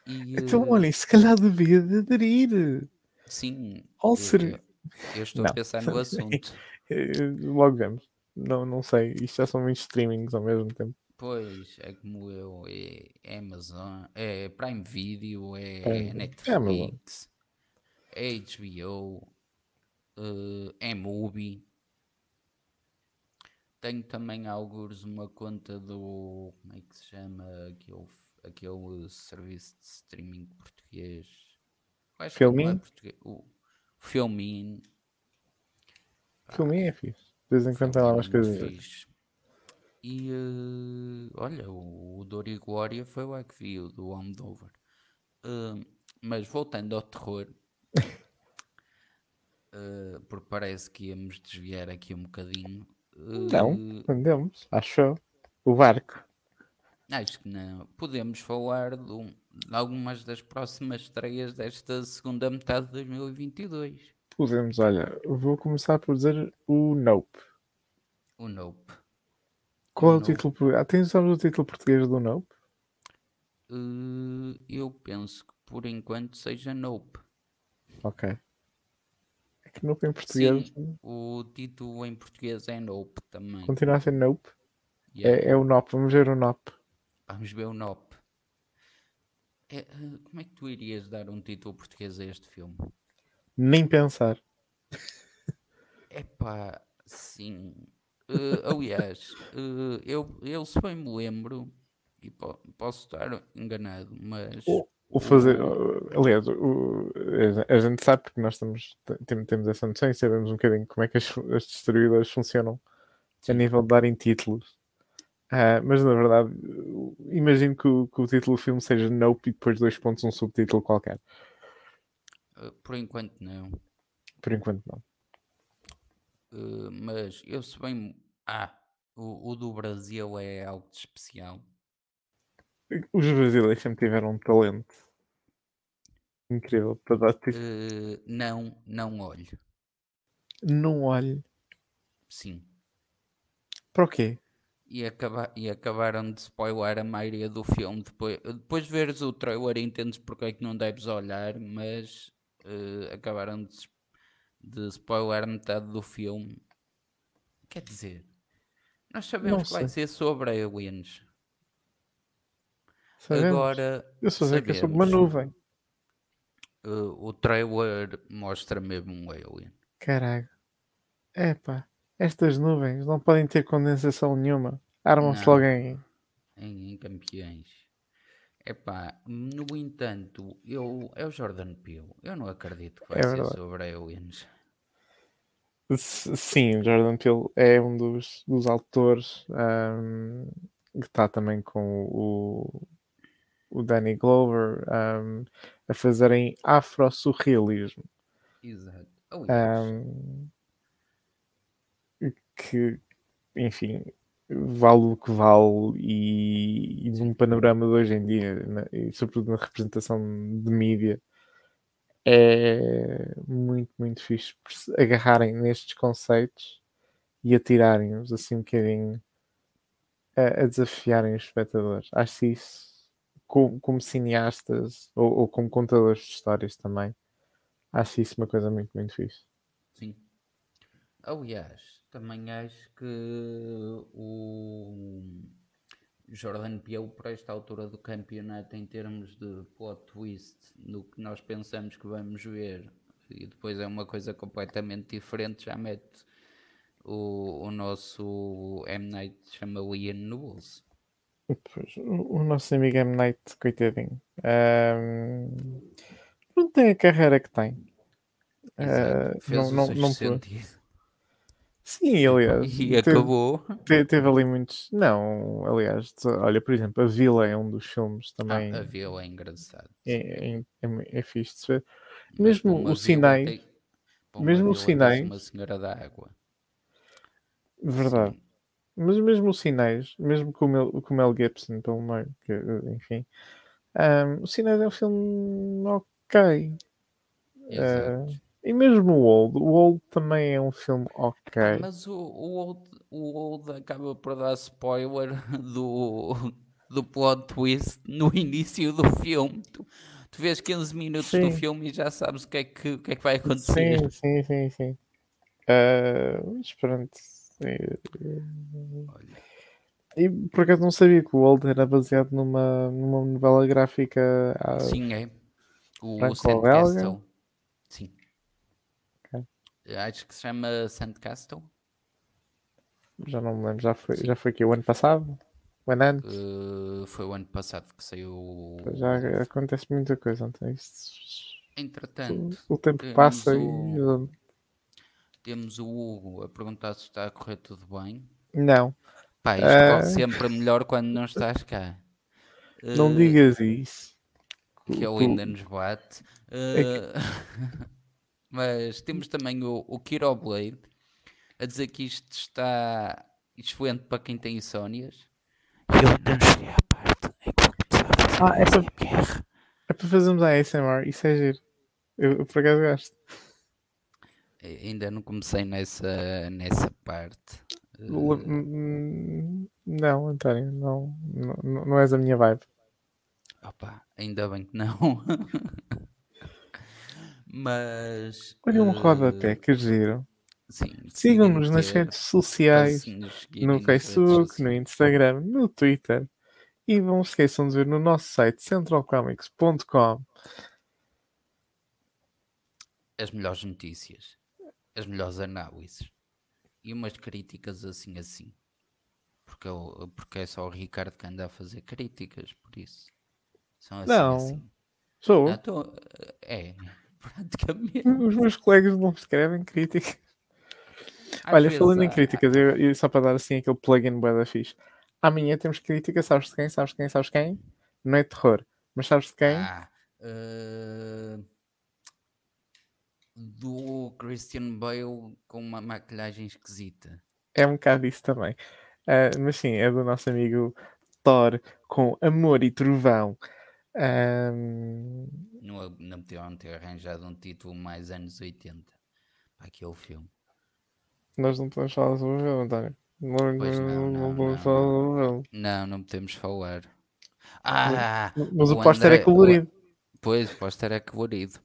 E, Então, eh, olha, se calhar devia de aderir Sim, ao eu, ser. eu- eu estou Não. a pensar no <laughs> assunto. Eh, Logo vemos. Não, não sei. Isto já são muitos streamings ao mesmo tempo. Pois, é como eu, é, é Amazon, é Prime Video, é é. Netflix, é HBO, é Mubi. Tenho também alguns uma conta do, como é que se chama, aquele, aquele serviço de streaming português. É Filmin? português, O Filmin. Filme é fixe. De vez em quando tem lá umas coisas. fixe. E eh, olha, o, o Dor e Glória foi lá que vi, o do Almodóvar. Eh, mas voltando ao terror, <laughs> eh, porque parece que íamos desviar aqui um bocadinho. Não, eh, andemos. Acho. O barco. acho que não. Podemos falar de, um- de algumas das próximas estreias desta segunda metade de 2022. Podemos, olha, vou começar por dizer o Nope. O Nope. Qual é o título? por- Ah, tens sabes o título português do Nope? Eh, eu penso que por enquanto seja Nope. Ok. É que Nope em português Sim, o título em português é Nope também. continua a ser Nope. Yeah, É, é o Nope. Vamos ver o Nope. Vamos ver o Nope. É, eh, como é que tu irias dar um título português a este filme? Nem pensar. Epá, sim. Eh, aliás, eh, eu, eu se bem me lembro, e po- posso estar enganado, mas O, o fazer. o- aliás, o- a- gente sabe porque nós estamos, tem- temos essa noção e sabemos um bocadinho como é que as, as distribuidoras funcionam a nível de darem títulos. Ah, mas na verdade, imagino que o, que o título do filme seja Nope e depois dois pontos um subtítulo qualquer. Uh, por enquanto não. Por enquanto não. Uh, mas eu se bem. Ah, o, o do Brasil é algo de especial. Os brasileiros sempre tiveram um talento incrível para dar. Uh, não, não olho. Não olho. Sim. Para o quê? E, acaba, e acabaram de spoiler a maioria do filme. Depois, depois de veres o trailer, entendes porque é que não deves olhar, mas uh, acabaram de, de spoiler metade do filme. Quer dizer, nós sabemos que vai ser sobre aliens. Sabemos. Agora, Eu só sei que é sobre uma nuvem. uh, o trailer mostra mesmo um alien. Caralho. Epá, estas nuvens não podem ter condensação nenhuma. Armam-se logo em. em, em campeões. Epá, no entanto, eu, é o Jordan Peele. Eu não acredito que vai É ser verdade. sobre aliens. Sim, Jordan Peele é um dos, dos autores ahm, que está também com o, o Danny Glover ahm, a fazerem afro-surrealismo. Exato. Aliás, ahm, que, enfim, vale o que vale e, e num panorama de hoje em dia, na- e sobretudo na representação de mídia, é muito, muito fixe agarrarem nestes conceitos e atirarem-os assim um bocadinho a, a desafiarem os espectadores. Acho isso, como, como cineastas ou, ou como contadores de histórias também, acho isso uma coisa muito, muito fixe. sim. Aliás, também acho que o Jordan Peele, para esta altura do campeonato, em termos de plot twist, no que nós pensamos que vamos ver, e depois é uma coisa completamente diferente, já mete o, o nosso M. Night chama Ian no bolso. Pois, o, o nosso amigo M. Night, coitadinho, ahm, não tem a carreira que tem. Exato. Ah, Fez não, o não, não sentido. Sim, aliás, <laughs> E teve, acabou. te- teve ali muitos. Não, aliás, olha, por exemplo, A Vila é um dos filmes também. Ah, a vila é engraçado. é, é, é, é fixe de ver. Mesmo os vila sinais- tem- mesmo os tem-se sinais- uma senhora da água. Verdade. Sim. Mas mesmo os sinais, mesmo com o Mel, com o Mel Gibson pelo meio, que, enfim, ahm, os sinais é um filme ok. Exato. E mesmo o Old, o Old também é um filme ok. Mas o, o, old, o Old acaba por dar spoiler <laughs> do, do plot twist no início do filme. Tu, tu vês 15 minutos do Sim. filme e já sabes o que é que, o que, é que vai acontecer. Sim, sim, sim, sim. Ah, mas pronto. Olha, E por acaso não sabia que o Old era baseado numa, numa novela gráfica. ah, sim, é. O? Sandcastle. Acho que se chama Sandcastle. já não me lembro, já foi, Sim. já foi aqui o ano passado? O ano antes? Uh, foi o ano passado que saiu. Já acontece muita coisa. Então isto- Entretanto, o tempo passa o- e. temos o Hugo a perguntar se está a correr tudo bem. Não, Pá, isto corre sempre melhor quando não estás cá. não Uh, digas isso. que ele ainda nos bate. É Uh, <laughs> <laughs> Mas temos também o, o Kiro Blade a dizer que isto está excelente para quem tem insónias. Eu ainda não cheguei à parte em que vou Ah, essa- ASMR. É para fazermos a ASMR, isso é giro. Eu, eu por acaso gosto. Ainda não comecei nessa, nessa parte. Uh, hum, Não, António, não, não, não és a minha vibe. Opa, ainda bem que não. <laughs> Mas. Olha um eh, rodapé, que giro. Sigam-nos nas redes sociais, no Facebook, no. Instagram, no Twitter. E não se esqueçam de ver no nosso site centralcomics.com. As melhores notícias, as melhores análises e umas críticas assim assim. Porque, eu- porque é só o Ricardo que anda a fazer críticas, por isso. São assim Não. assim. Sou. Ah, tô- é, praticamente. Os meus colegas não escrevem críticas. Às Olha, vezes falando em críticas, eu, eu- só para dar assim aquele plugin bué da fixe. Amanhã temos crítica, sabes de quem? Sabes de quem? Sabes de quem? Não é terror, mas sabes de quem? Ah, eh, do Christian Bale com uma maquilhagem esquisita. É um bocado isso também. Ah, mas sim, é do nosso amigo Thor com Amor e Trovão. Ahm, Não, podiam ter arranjado um título mais anos 80 para aquele filme. nós não podemos falar sobre o filme, António. Não, Pois não, não, não, podemos não, falar sobre o filme. Não, não podemos falar. Ah, Mas o póster é o- colorido. Pois, o póster é colorido.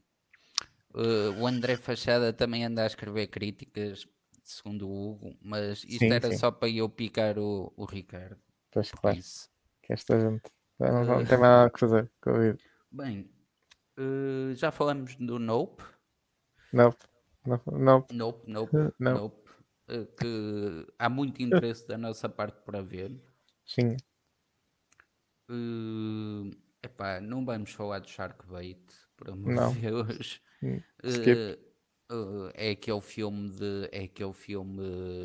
Uh, o André Fachada também anda a escrever críticas, segundo o Hugo, mas isto Sim, era sim. só para eu picar o, o Ricardo. Pois claro, isso. que esta gente não, não Eh. tem mais nada a fazer com a vida. Bem, uh, já falamos do Nope. Não, não, não. Nope, nope, Não. nope. uh, que há muito interesse da nossa parte para ver. Sim, Uh, epá, não vamos falar do Sharkbait, por amor Não. de Deus. Hum, skip. Uh, uh, é aquele filme de. É aquele filme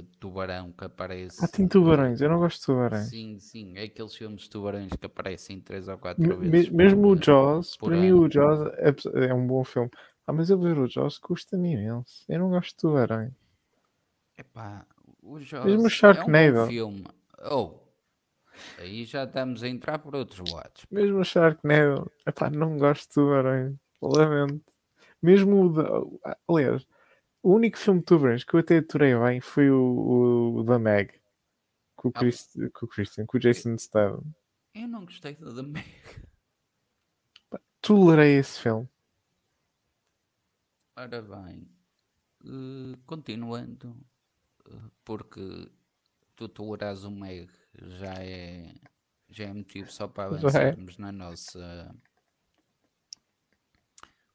de tubarão que aparece. Ah, tem tubarões, eu não gosto de tubarões. Sim, sim, é aqueles filmes de tubarões que aparecem três ou quatro Me- vezes. me- mesmo o por- Jaws, por para mim ano. o Jaws é, é um bom filme. Ah, mas eu ver o Jaws custa-me imenso. Eu não gosto de tubarões. Epá, o Jaws Mesmo o é um Sharknado. bom filme. Oh, aí já estamos a entrar por outros lados. Mesmo o Sharknado, epá, não gosto de tubarões. Lamento. Mesmo o. Aliás, o único filme de tubarões que eu até aturei bem foi o, o, da Meg. Com o, Ah. Chris, com o Christian, com o Jason Statham. Eu não gostei do The Meg. Tolerei esse filme. Ora bem, eh, continuando, eh, porque tu toleras o Meg já é, já é motivo só para é. avançarmos na nossa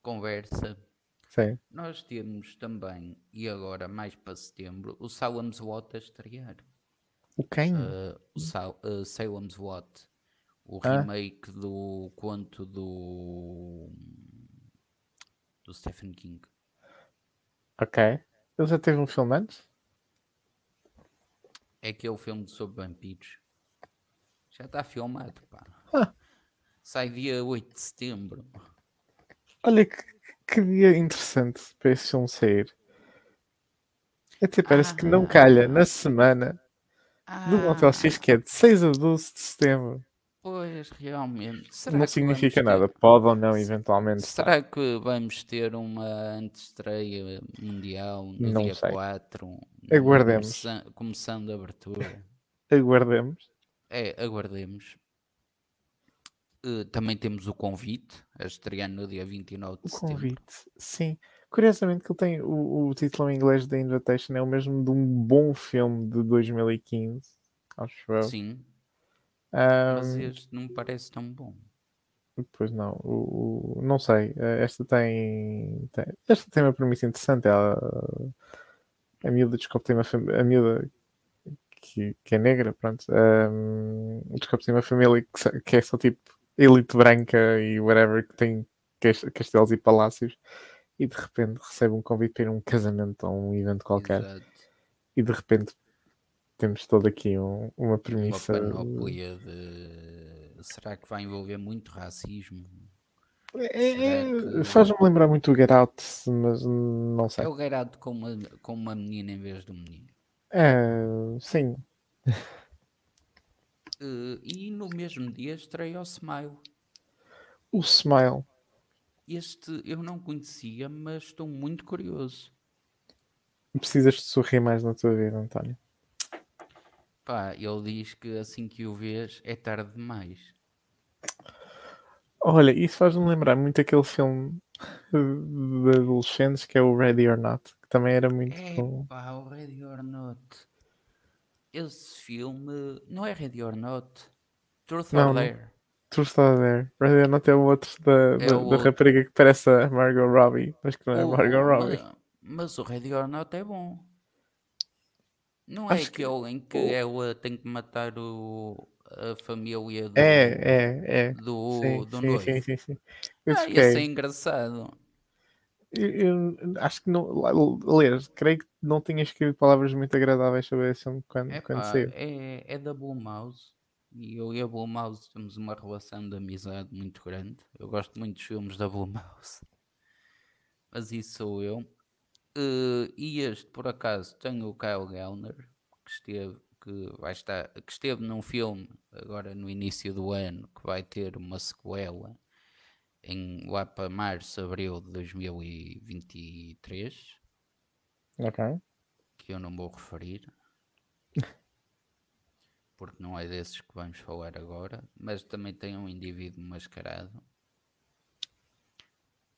conversa. Sim. Nós temos também, e agora mais para setembro, o Salem's Lot a estrear. O quem? Eh, o Sal, eh, Salem's Lot, o Ah. remake do conto do, do Stephen King. Ok. Ele já teve um filme antes? É aquele filme sobre vampiros. Já está filmado, pá. Ah. Sai dia 8 de setembro. Olha que, que dia interessante para esse filme sair. Até parece que não Ah. calha na semana do Ah, Motel X, que é de 6 a 12 de setembro. pois, realmente. Será Não significa vamos ter- nada. Pode ou não, eventualmente. estar. Será que vamos ter uma antestreia mundial no Não dia sei. 4? Aguardemos. Começa- começando a abertura. <laughs> Aguardemos. É, aguardemos. Eh, também temos o convite a estrear no dia 29 de O setembro. convite. Sim. Curiosamente que ele tem o, o título em inglês da Invitation é o mesmo de um bom filme de 2015. Acho eu. Sim, mas Ahm, este não me parece tão bom. Pois não, o, o- não sei. eh, Esta tem, tem- Esta tem uma premissa interessante. Ela, a miúda, desculpa, tem uma. A miúda que, que é negra, pronto. Um, desculpa, tem uma família que, que é só tipo elite branca e whatever, que tem cas- castelos e palácios. E de repente recebe um convite para ir a um casamento ou um evento qualquer. Exato. E de repente temos todo aqui um- uma Uma premissa. panóplia de. Será que vai envolver muito racismo? É- Será que- Faz-me lembrar muito o Get Out, mas não sei. É o garoto com uma, com uma menina em vez do menino. É, sim. <laughs> Eh, e no mesmo dia estreia o Smile. O Smile. Este eu não conhecia, mas estou muito curioso. Precisas de sorrir mais na tua vida, António. Pá, ele diz que assim que o vês é tarde demais. Olha, isso faz-me lembrar muito aquele filme de adolescentes que é o Ready or Not, que também era muito É bom. pá, o Ready or Not. Esse filme não é Ready or Not. Truth Não, or. Dare. Truth or Dare. Ready or Not é o outro da, da, É o da rapariga que parece a Margot Robbie, mas que não é O- Margot Robbie. ma- Mas, o Ready or Not é bom. Não é Acho que aquele em que o- ela tem que matar o, a família do, É, é, é. do, Sim, do sim, noivo. sim, sim, sim. Ah, esse é engraçado. Eu, eu acho que não. Aliás, creio que não tinha escrito palavras muito agradáveis sobre esse filme quando, É, quando pá, saiu. é, é da Blue Mouse. E eu e a Blumhouse temos uma relação de amizade muito grande. Eu gosto muito dos filmes da Blumhouse. <laughs> Mas isso sou eu. Uh, e este, por acaso, tem o Kyle Gellner, que esteve, que, vai estar, que esteve num filme agora no início do ano, que vai ter uma sequela em, lá para março, abril de 2023. Ok. Que eu não vou referir. <laughs> porque não é desses que vamos falar agora, mas também tem um indivíduo mascarado.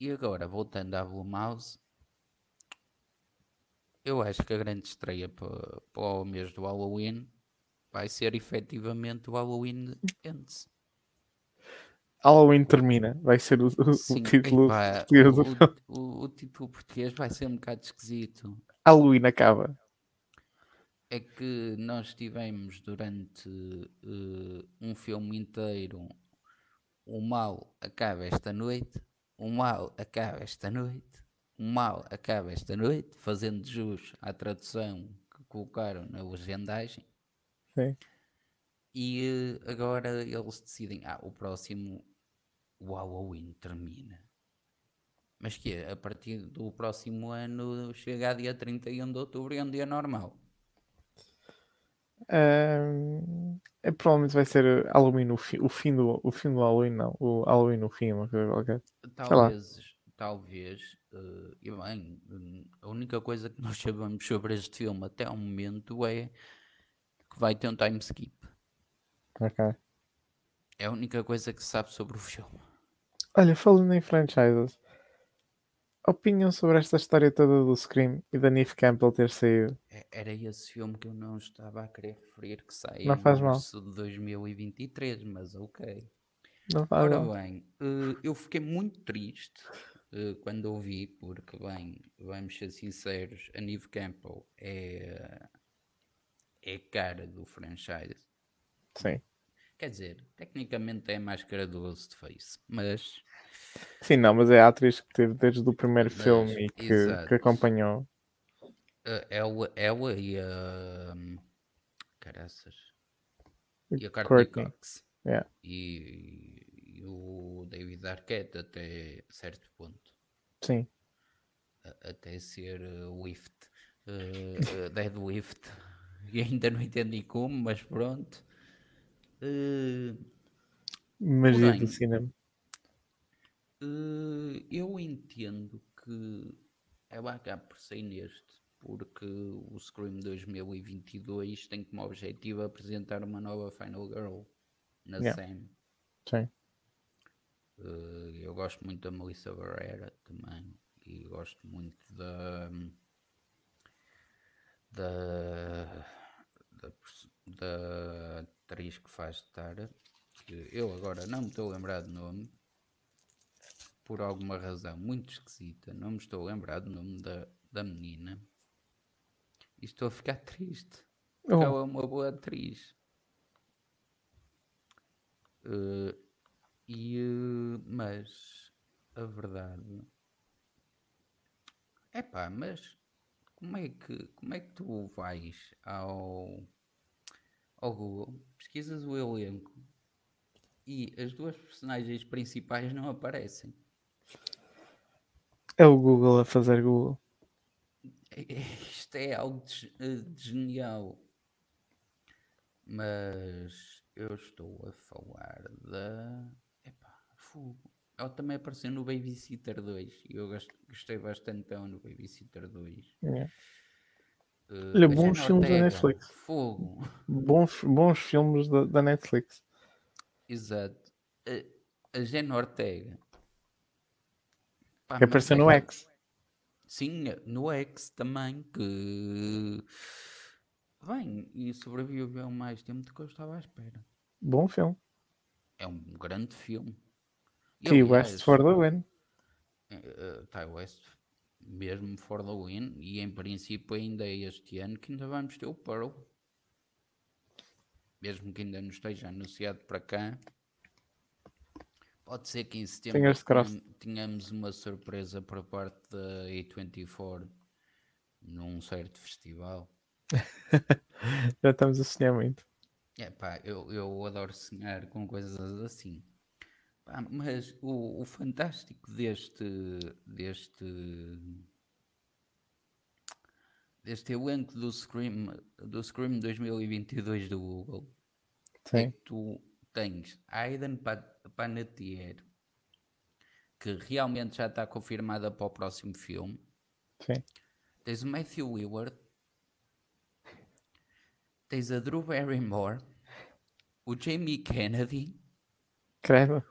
E agora, voltando à Blue Mouse, eu acho que a grande estreia para, para o mês do Halloween vai ser efetivamente o Halloween Ends. Halloween termina, vai ser o, o, Sim, o título epá, português. O, título português vai ser um bocado esquisito. Halloween acaba. É que nós tivemos durante uh, um filme inteiro o mal acaba esta noite, o mal acaba esta noite, o mal acaba esta noite, fazendo jus à tradução que colocaram na legendagem. Sim. E uh, agora eles decidem, ah, o próximo o Halloween termina. Mas que é, a partir do próximo ano chega a dia 31 de outubro e é um dia normal. Um, é, provavelmente vai ser Halloween o, fi, o fim do o fim do Halloween não o Halloween no fim talvez talvez uh, e bem a única coisa que nós sabemos sobre este filme até o momento é que vai ter um time skip. Ok. É a única coisa que se sabe sobre o filme Olha, falando em franchises, opinião sobre esta história toda do Scream e da Neve Campbell ter saído? É, era esse filme que eu não estava a querer referir que saiu não faz em março de 2023, mas ok. Não faz Ora mal. bem, uh, eu fiquei muito triste uh, quando ouvi, porque, bem, vamos ser sinceros, a Neve Campbell é, é cara do franchise. Sim. Quer dizer, tecnicamente é a máscara do Ghostface, mas. Sim, não, mas é a atriz que teve desde o primeiro mas, filme e que, que acompanhou. Ela, ela e a. Um, caraças. E a Courtney, Cox. Yeah. E, e, o David Arquette até certo ponto. Sim. até ser uh, Wift. Uh, Dead Wift. <laughs> E ainda não entendi como, mas pronto. Uh, Magia porém, do cinema. Uh, eu entendo que ela acaba por sair neste, porque o Scream 2022 tem como objetivo apresentar uma nova Final Girl na yeah. SEM. Sim. Uh, eu gosto muito da Melissa Barrera também e gosto muito da da, da, da atriz que faz Tara, que eu agora não me estou a lembrar do nome, por alguma razão muito esquisita, não me estou a lembrar do nome da, da menina. E estou a ficar triste. Porque oh. ela é uma boa atriz. Uh, e, uh, mas a verdade é pá, mas como é que como é que tu vais ao ao Google, pesquisas o elenco e as duas personagens principais não aparecem. É o Google a fazer Google. É, é, isto é algo de, eh, de genial. Mas eu estou a falar da. Epá, fogo. Ela também apareceu no Babysitter 2 e eu gostei bastante então no Babysitter 2. É. Uh, Olha, bons filmes da Netflix. Fogo. Bons, bons filmes da, da Netflix. Exato. A, a Jenna Ortega. Pá, que apareceu no é X. Sim, no X também. Que. Bem, e sobreviveu mais tempo do que eu estava à espera. Bom filme. É um grande filme. T West for the win. Uh, Ty West mesmo for the win, e em princípio ainda é este ano que ainda vamos ter o Pearl. Mesmo que ainda não esteja anunciado para cá. Pode ser que em setembro tenhamos uma surpresa por parte da A24 num certo festival. <laughs> Já estamos a sonhar muito. É pá, eu, eu adoro sonhar com coisas assim. Pá, mas o, o fantástico deste, deste, deste elenco do Scream, do Scream 2022 do Google é Sim. que tu tens Aiden Pa- Panettiere, que realmente já está confirmada para o próximo filme. Sim. Tens o Matthew Willard, tens a Drew Barrymore, o Jamie Kennedy, Credo.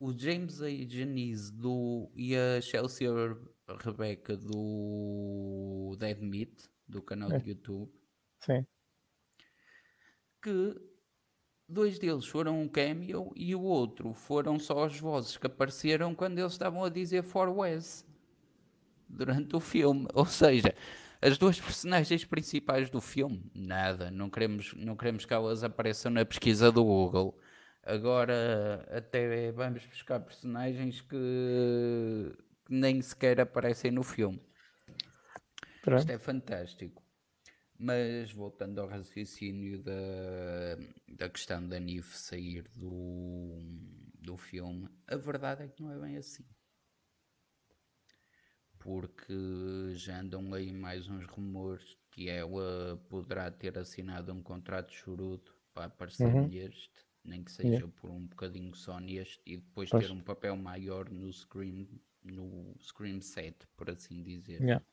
O James A. Janice do, e a Chelsea Rebecca do Dead Meat, do canal É. de YouTube, Sim. que dois deles foram um cameo e o outro foram só as vozes que apareceram quando eles estavam a dizer For Wes durante o filme. Ou seja, as duas personagens principais do filme, nada, não queremos, não queremos que elas apareçam na pesquisa do Google. Agora até vamos buscar personagens que, que nem sequer aparecem no filme. Isto Pronto. é fantástico. Mas voltando ao raciocínio da, da questão da Neve sair do, do filme, a verdade é que não é bem assim. Porque já andam aí mais uns rumores que ela poderá ter assinado um contrato chorudo para aparecer Uhum. neste, nem que seja Yeah. por um bocadinho só neste, e depois Pois. ter um papel maior no Scream, no Scream 7, por assim dizer Yeah.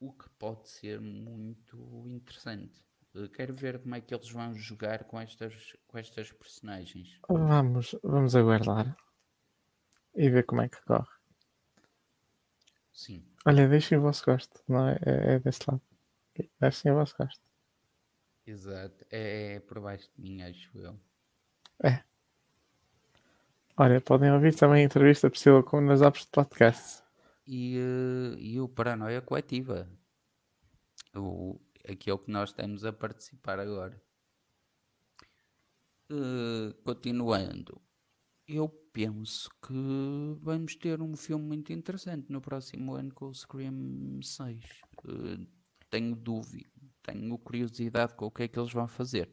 o que pode ser muito interessante. Eh, Quero ver como é que eles vão jogar com estas, com estas personagens. Vamos, vamos aguardar e ver como é que corre. Sim, Olha, deixem o vosso gosto, não é? É, é desse lado. Deixem o vosso gosto. Exato. É, é por baixo de mim, acho eu. Olha, podem ouvir também a entrevista possível com nas apps de podcast. E, eh, e o Paranoia Coletiva. O, aquele que nós estamos a participar agora. Eh, continuando, eu penso que vamos ter um filme muito interessante no próximo ano com o Scream 6. Eh, tenho dúvida, tenho curiosidade com o que é que eles vão fazer.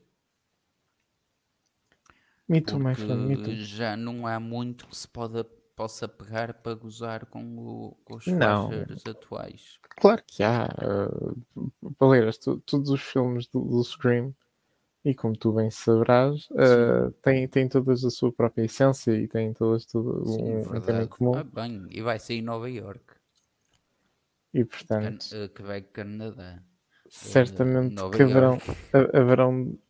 Friend, me too. já não há muito que se pode, possa pegar para gozar com, o, com os slashers atuais. Claro que há. Uh, Paleiras, tu- todos os filmes do, do Scream, e como tu bem saberás, uh, têm, têm todas a sua própria essência e têm todas tudo Sim, um, um tema em comum. Ah, bem, e vai ser em Nova York, E Can portanto, eh, Quebec, Canadá. Certamente Nova que haverão,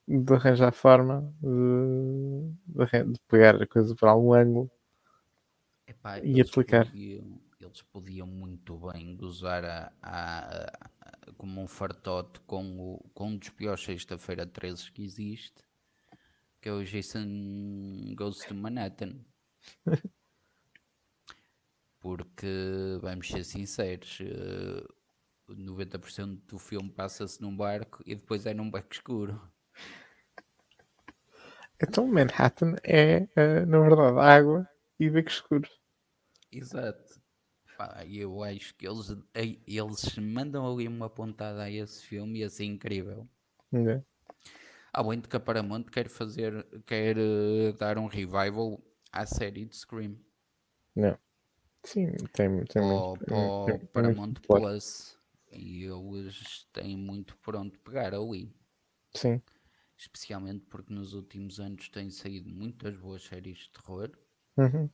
de arranjar forma de, de, de pegar a coisa por algum ângulo. Epá, E eles aplicar. Podiam, eles podiam muito bem gozar a, a- a- como um fartote com, o, com um dos piores sexta-feira 13 que existe, que é o Jason Goes to Manhattan. <laughs> Porque, vamos ser sinceros, eh, 90% do filme passa-se num barco e depois é num beco escuro. Então, Manhattan é, uh, na verdade, água e beco escuro. Exato. Pá, eu acho que eles, ei, eles mandam ali uma pontada a esse filme e ia ser incrível. né? Além de que a Paramount quer fazer, quer eh, dar um revival à série de Scream. Não. Sim, tem, tem Para o- muito. tem- tem Paramount muito. Plus. E eles têm muito por onde pegar ali. Sim, Especialmente porque nos últimos anos têm saído muitas boas séries de terror. uhum.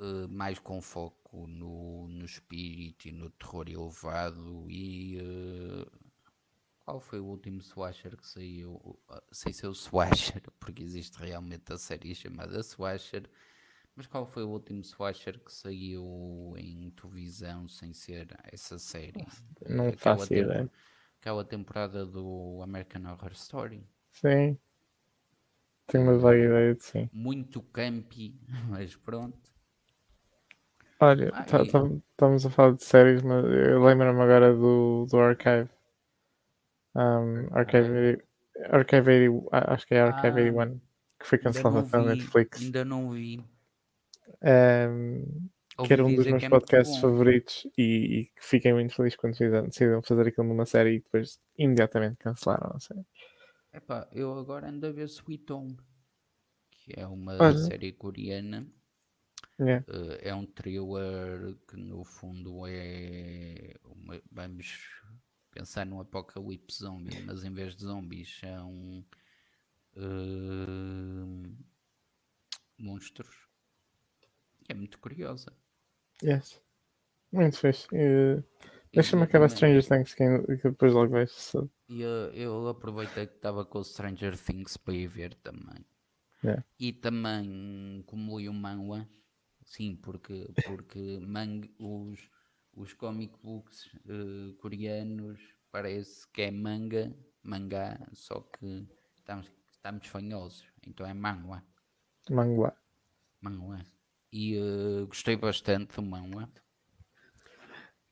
eh, mais com foco no, no espírito e no terror elevado e eh, qual foi o último slasher que saiu? Ah, Sem ser o slasher, <laughs> porque existe realmente a série chamada slasher, mas qual foi o último slasher que saiu em televisão sem ser essa série? Não aquela faço tempo- ideia. Aquela temporada do American Horror Story. sim. Tenho uma vaga ideia de sim. Muito campy, <laughs> mas pronto. Olha, Ah, tá- tá- estamos a falar de séries, mas eu lembro-me agora do, do Archive. Um, Archive, Archive 80, a- acho que é Archive Ah, 81, que foi cancelado pela Netflix. ainda não vi. Um, que era um dos meus é podcasts favoritos e, e que fiquei muito feliz quando decidiram fazer aquilo numa série e depois imediatamente cancelaram a série. Epá, eu agora ando a ver Sweet Home, que é uma série coreana. Yeah. Eh, é um thriller que no fundo é uma- vamos pensar num apocalipse zombie, mas em vez de zombies são eh, monstros. É muito curiosa. Yes. Muito fixe. E Deixa-me acabar Stranger Things que, depois logo vejo. se- E eu, eu aproveitei que estava com o Stranger Things para ir ver também. Yeah. E também como li o manhwa, sim, porque, porque mang, os, os comic books eh, coreanos parece que é manga, mangá, só que estamos, estamos fanhosos, então é manhwa, Manguá. manhwa. E eh, gostei bastante do manhwa.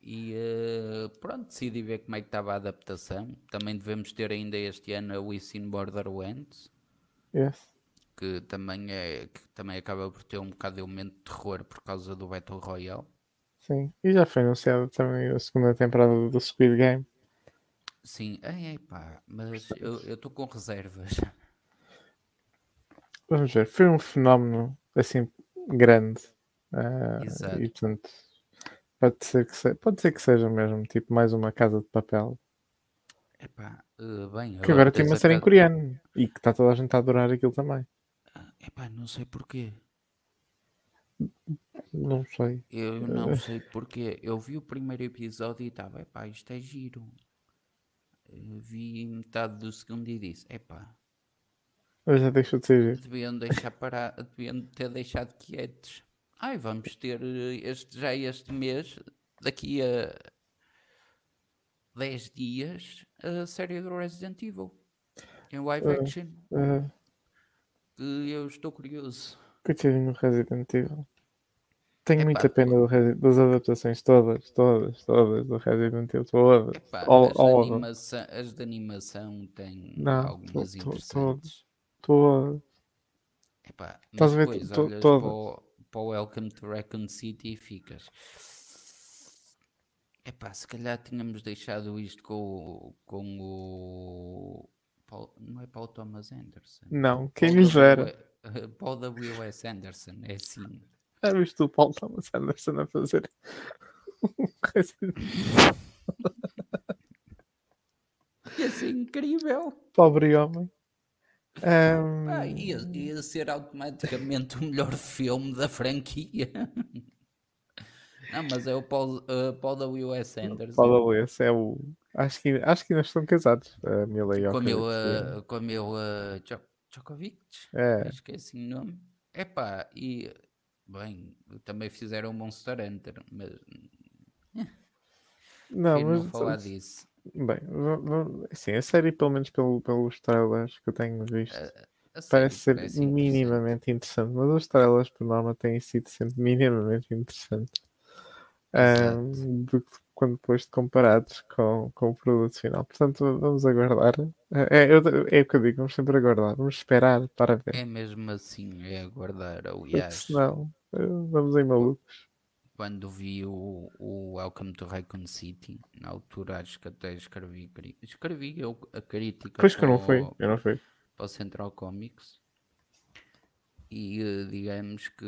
E eh, pronto, decidi ver como é que estava a adaptação. Também devemos ter ainda este ano a Within Borderlands, Yes. que também, é, que também acaba por ter um bocado de elemento de terror por causa do Battle Royale. Sim. E já foi anunciada também a segunda temporada do Squid Game. Sim, é pá, mas eu estou com reservas. Vamos ver. Foi um fenómeno assim grande. Ah, Exato. e portanto pode ser, que se- pode ser que seja mesmo tipo mais uma casa de papel. Epá, eh, bem, Que agora tem uma série em coreano e que está toda a gente a adorar aquilo também. Epá, não sei porquê. Não sei. Eu não sei porquê. Eu vi o primeiro episódio e estava, epá, isto é giro. Eh, Vi metade do segundo e disse, epá, Eu já deixou de ser giro. deviam deixar parar, deviam ter deixado quietos. Ai, vamos ter eh, este, já este mês, daqui a 10 dias, a série do Resident Evil. Em live action. Que eu estou curioso. coitadinho do Resident Evil. Tenho Epá, muita pena do Resi- das adaptações todas, todas, todas do Resident Evil. Todas. Epá, All- as, de all them. animação, as de animação têm Não, algumas to- to- interessantes. Todas. Epá, Estás a ver depois to- olhas todas. para o, para o Welcome to Raccoon City e ficas. Epá, se calhar tínhamos deixado isto com, o- com o. Paul- não é Paul Thomas Anderson. Não, quem <laughs> Paul lhe dera. Paul W.S. Anderson, é assim. Já viste o Paul Thomas Anderson a fazer <laughs> Ia ser incrível. <laughs> Pobre homem. Ahm, Pá, ia, ia ser automaticamente o melhor filme da franquia. Não, mas é o Paul, uh, Paul W.S. Anderson. Paul W.S. é o. Acho que, acho que ainda estão casados. A Mila com o meu, Jokovic. uh, com o meu uh, Jo- Djokovic. É. Esqueci o nome. Epá, e bem, também fizeram o Monster Hunter, mas Não, prefiro não mas. falar disso. Bem, assim, a série, pelo menos pelo, pelos trailers que eu tenho visto, A parece ser parece minimamente interessante. Mas os trailers, por norma, têm sido sempre <laughs> minimamente interessantes. Do que quando depois comparados com, com o produto final. Portanto, vamos aguardar. É, é, é o que eu digo, vamos sempre aguardar. Vamos esperar para ver. É mesmo assim, é aguardar. Porque Aliás, senão, eh, vamos em malucos. Quando vi o, o Welcome to Raccoon City, na altura acho que até escrevi, escrevi eu a crítica Pois que eu não para fui, o- eu não fui. para o Central Comics e eh, digamos que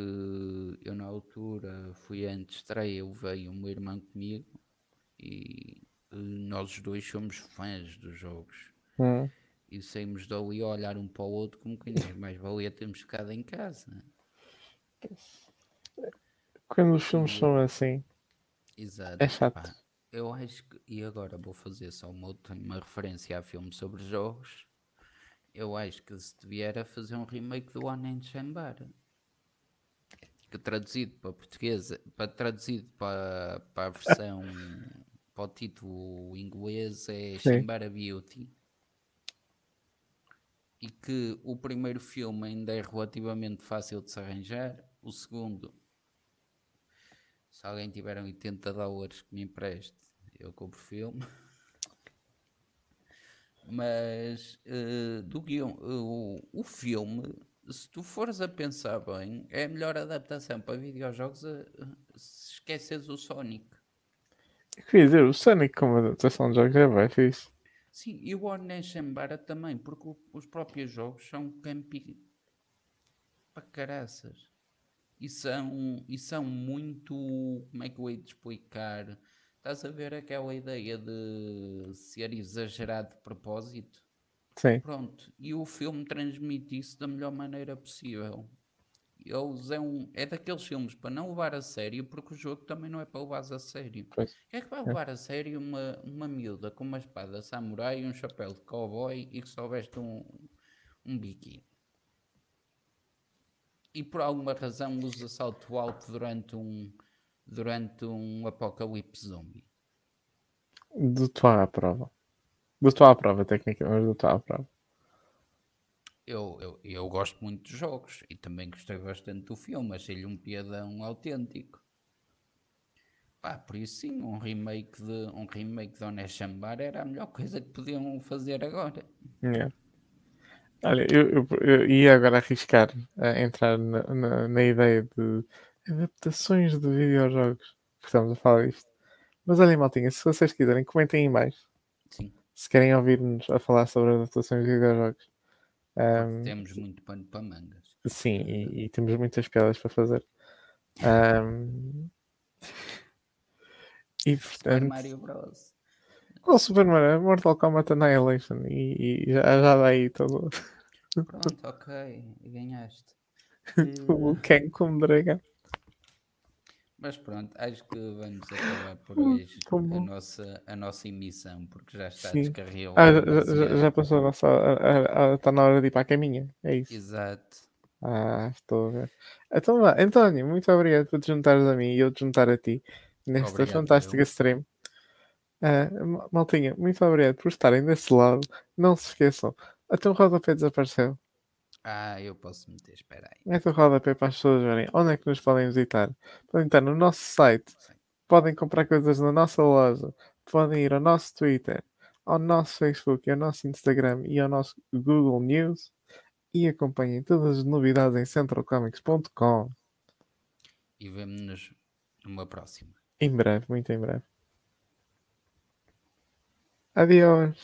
eu na altura fui antes de estreia, veio o meu irmão comigo e eh, nós os dois somos fãs dos jogos Hum. e saímos dali a olhar um para o outro como quem diz, mais valia termos ficado em casa. Quando os filmes são assim, Exato. é chato. Epá, eu acho que, e agora vou fazer só uma, uma referência a filme sobre jogos. Eu acho que se vier a fazer um remake do One in Chamber, que traduzido para português, para traduzido para, para a versão, para o título inglês é Sim. Shambara Beauty. E que o primeiro filme ainda é relativamente fácil de se arranjar, o segundo se alguém tiver 80 dólares que me empreste, eu compro filme. Mas eh, do guião, eh, o, o filme, se tu fores a pensar bem, é a melhor adaptação para videojogos a, a- se esqueces o Sonic. Eu queria dizer, o Sonic como adaptação de jogos é bem fixe. Sim, e o Oneshambara também, porque o- os próprios jogos são campi para caraças. E são, e são muito. Como é que eu hei de explicar? Estás a ver aquela ideia de ser exagerado de propósito? Sim, Pronto, e o filme transmite isso da melhor maneira possível. Eles é, um, é daqueles filmes para não levar a sério, porque o jogo também não é para levar a sério. pois. É que vai levar a sério uma, uma miúda com uma espada samurai, um chapéu de cowboy e que só veste um, um biquíni? E por alguma razão usa salto alto durante um, durante um apocalipse zombie. Do tua à prova. Do tua à prova, técnica, mas do tua à prova. Eu, eu, eu gosto muito dos jogos e também gostei bastante do filme, achei-lhe um piadão autêntico. Pá, por isso sim, um remake de um remake de Oneshambara era a melhor coisa que podiam fazer agora. Yeah. Olha, eu, eu, eu ia agora arriscar a entrar na, na, na ideia de adaptações de videojogos, porque estamos a falar disto. Mas olhem, maltinha, se vocês quiserem, comentem em mais. Sim, Se querem ouvir-nos a falar sobre adaptações de videojogos. Ahm, temos muito pano para mangas. sim, e, e temos muitas piadas para fazer. Ahm, e Super portanto, Mario Bros. Qual Super Mario? Mortal Kombat Annihilation. E, e já, já dá aí todo Pronto, ok, ganhaste. <laughs> o Eh, Ken como dragão. Mas pronto, acho que vamos acabar por Hum, hoje tão a bom. nossa, a nossa emissão, porque já está Sim. descarrilhada. Ah, já, já passou a nossa. Está na hora de ir para a caminha. É isso. Exato. Ah, estou a ver. Então vá, António, muito obrigado por te juntares a mim e eu te juntar a ti nesta Obrigado, fantástica eu. stream. Ma- maltinha, muito obrigado por estarem desse lado. Não se esqueçam. Até o rodapé desapareceu. Ah, eu posso meter, espera aí. Mete o rodapé para as pessoas verem onde é que nos podem visitar. Podem estar no nosso site, Sim. podem comprar coisas na nossa loja, podem ir ao nosso Twitter, ao nosso Facebook, ao nosso Instagram e ao nosso Google News e acompanhem todas as novidades em centralcomics.com. E vemo-nos numa próxima. Em breve, muito em breve. Adiós.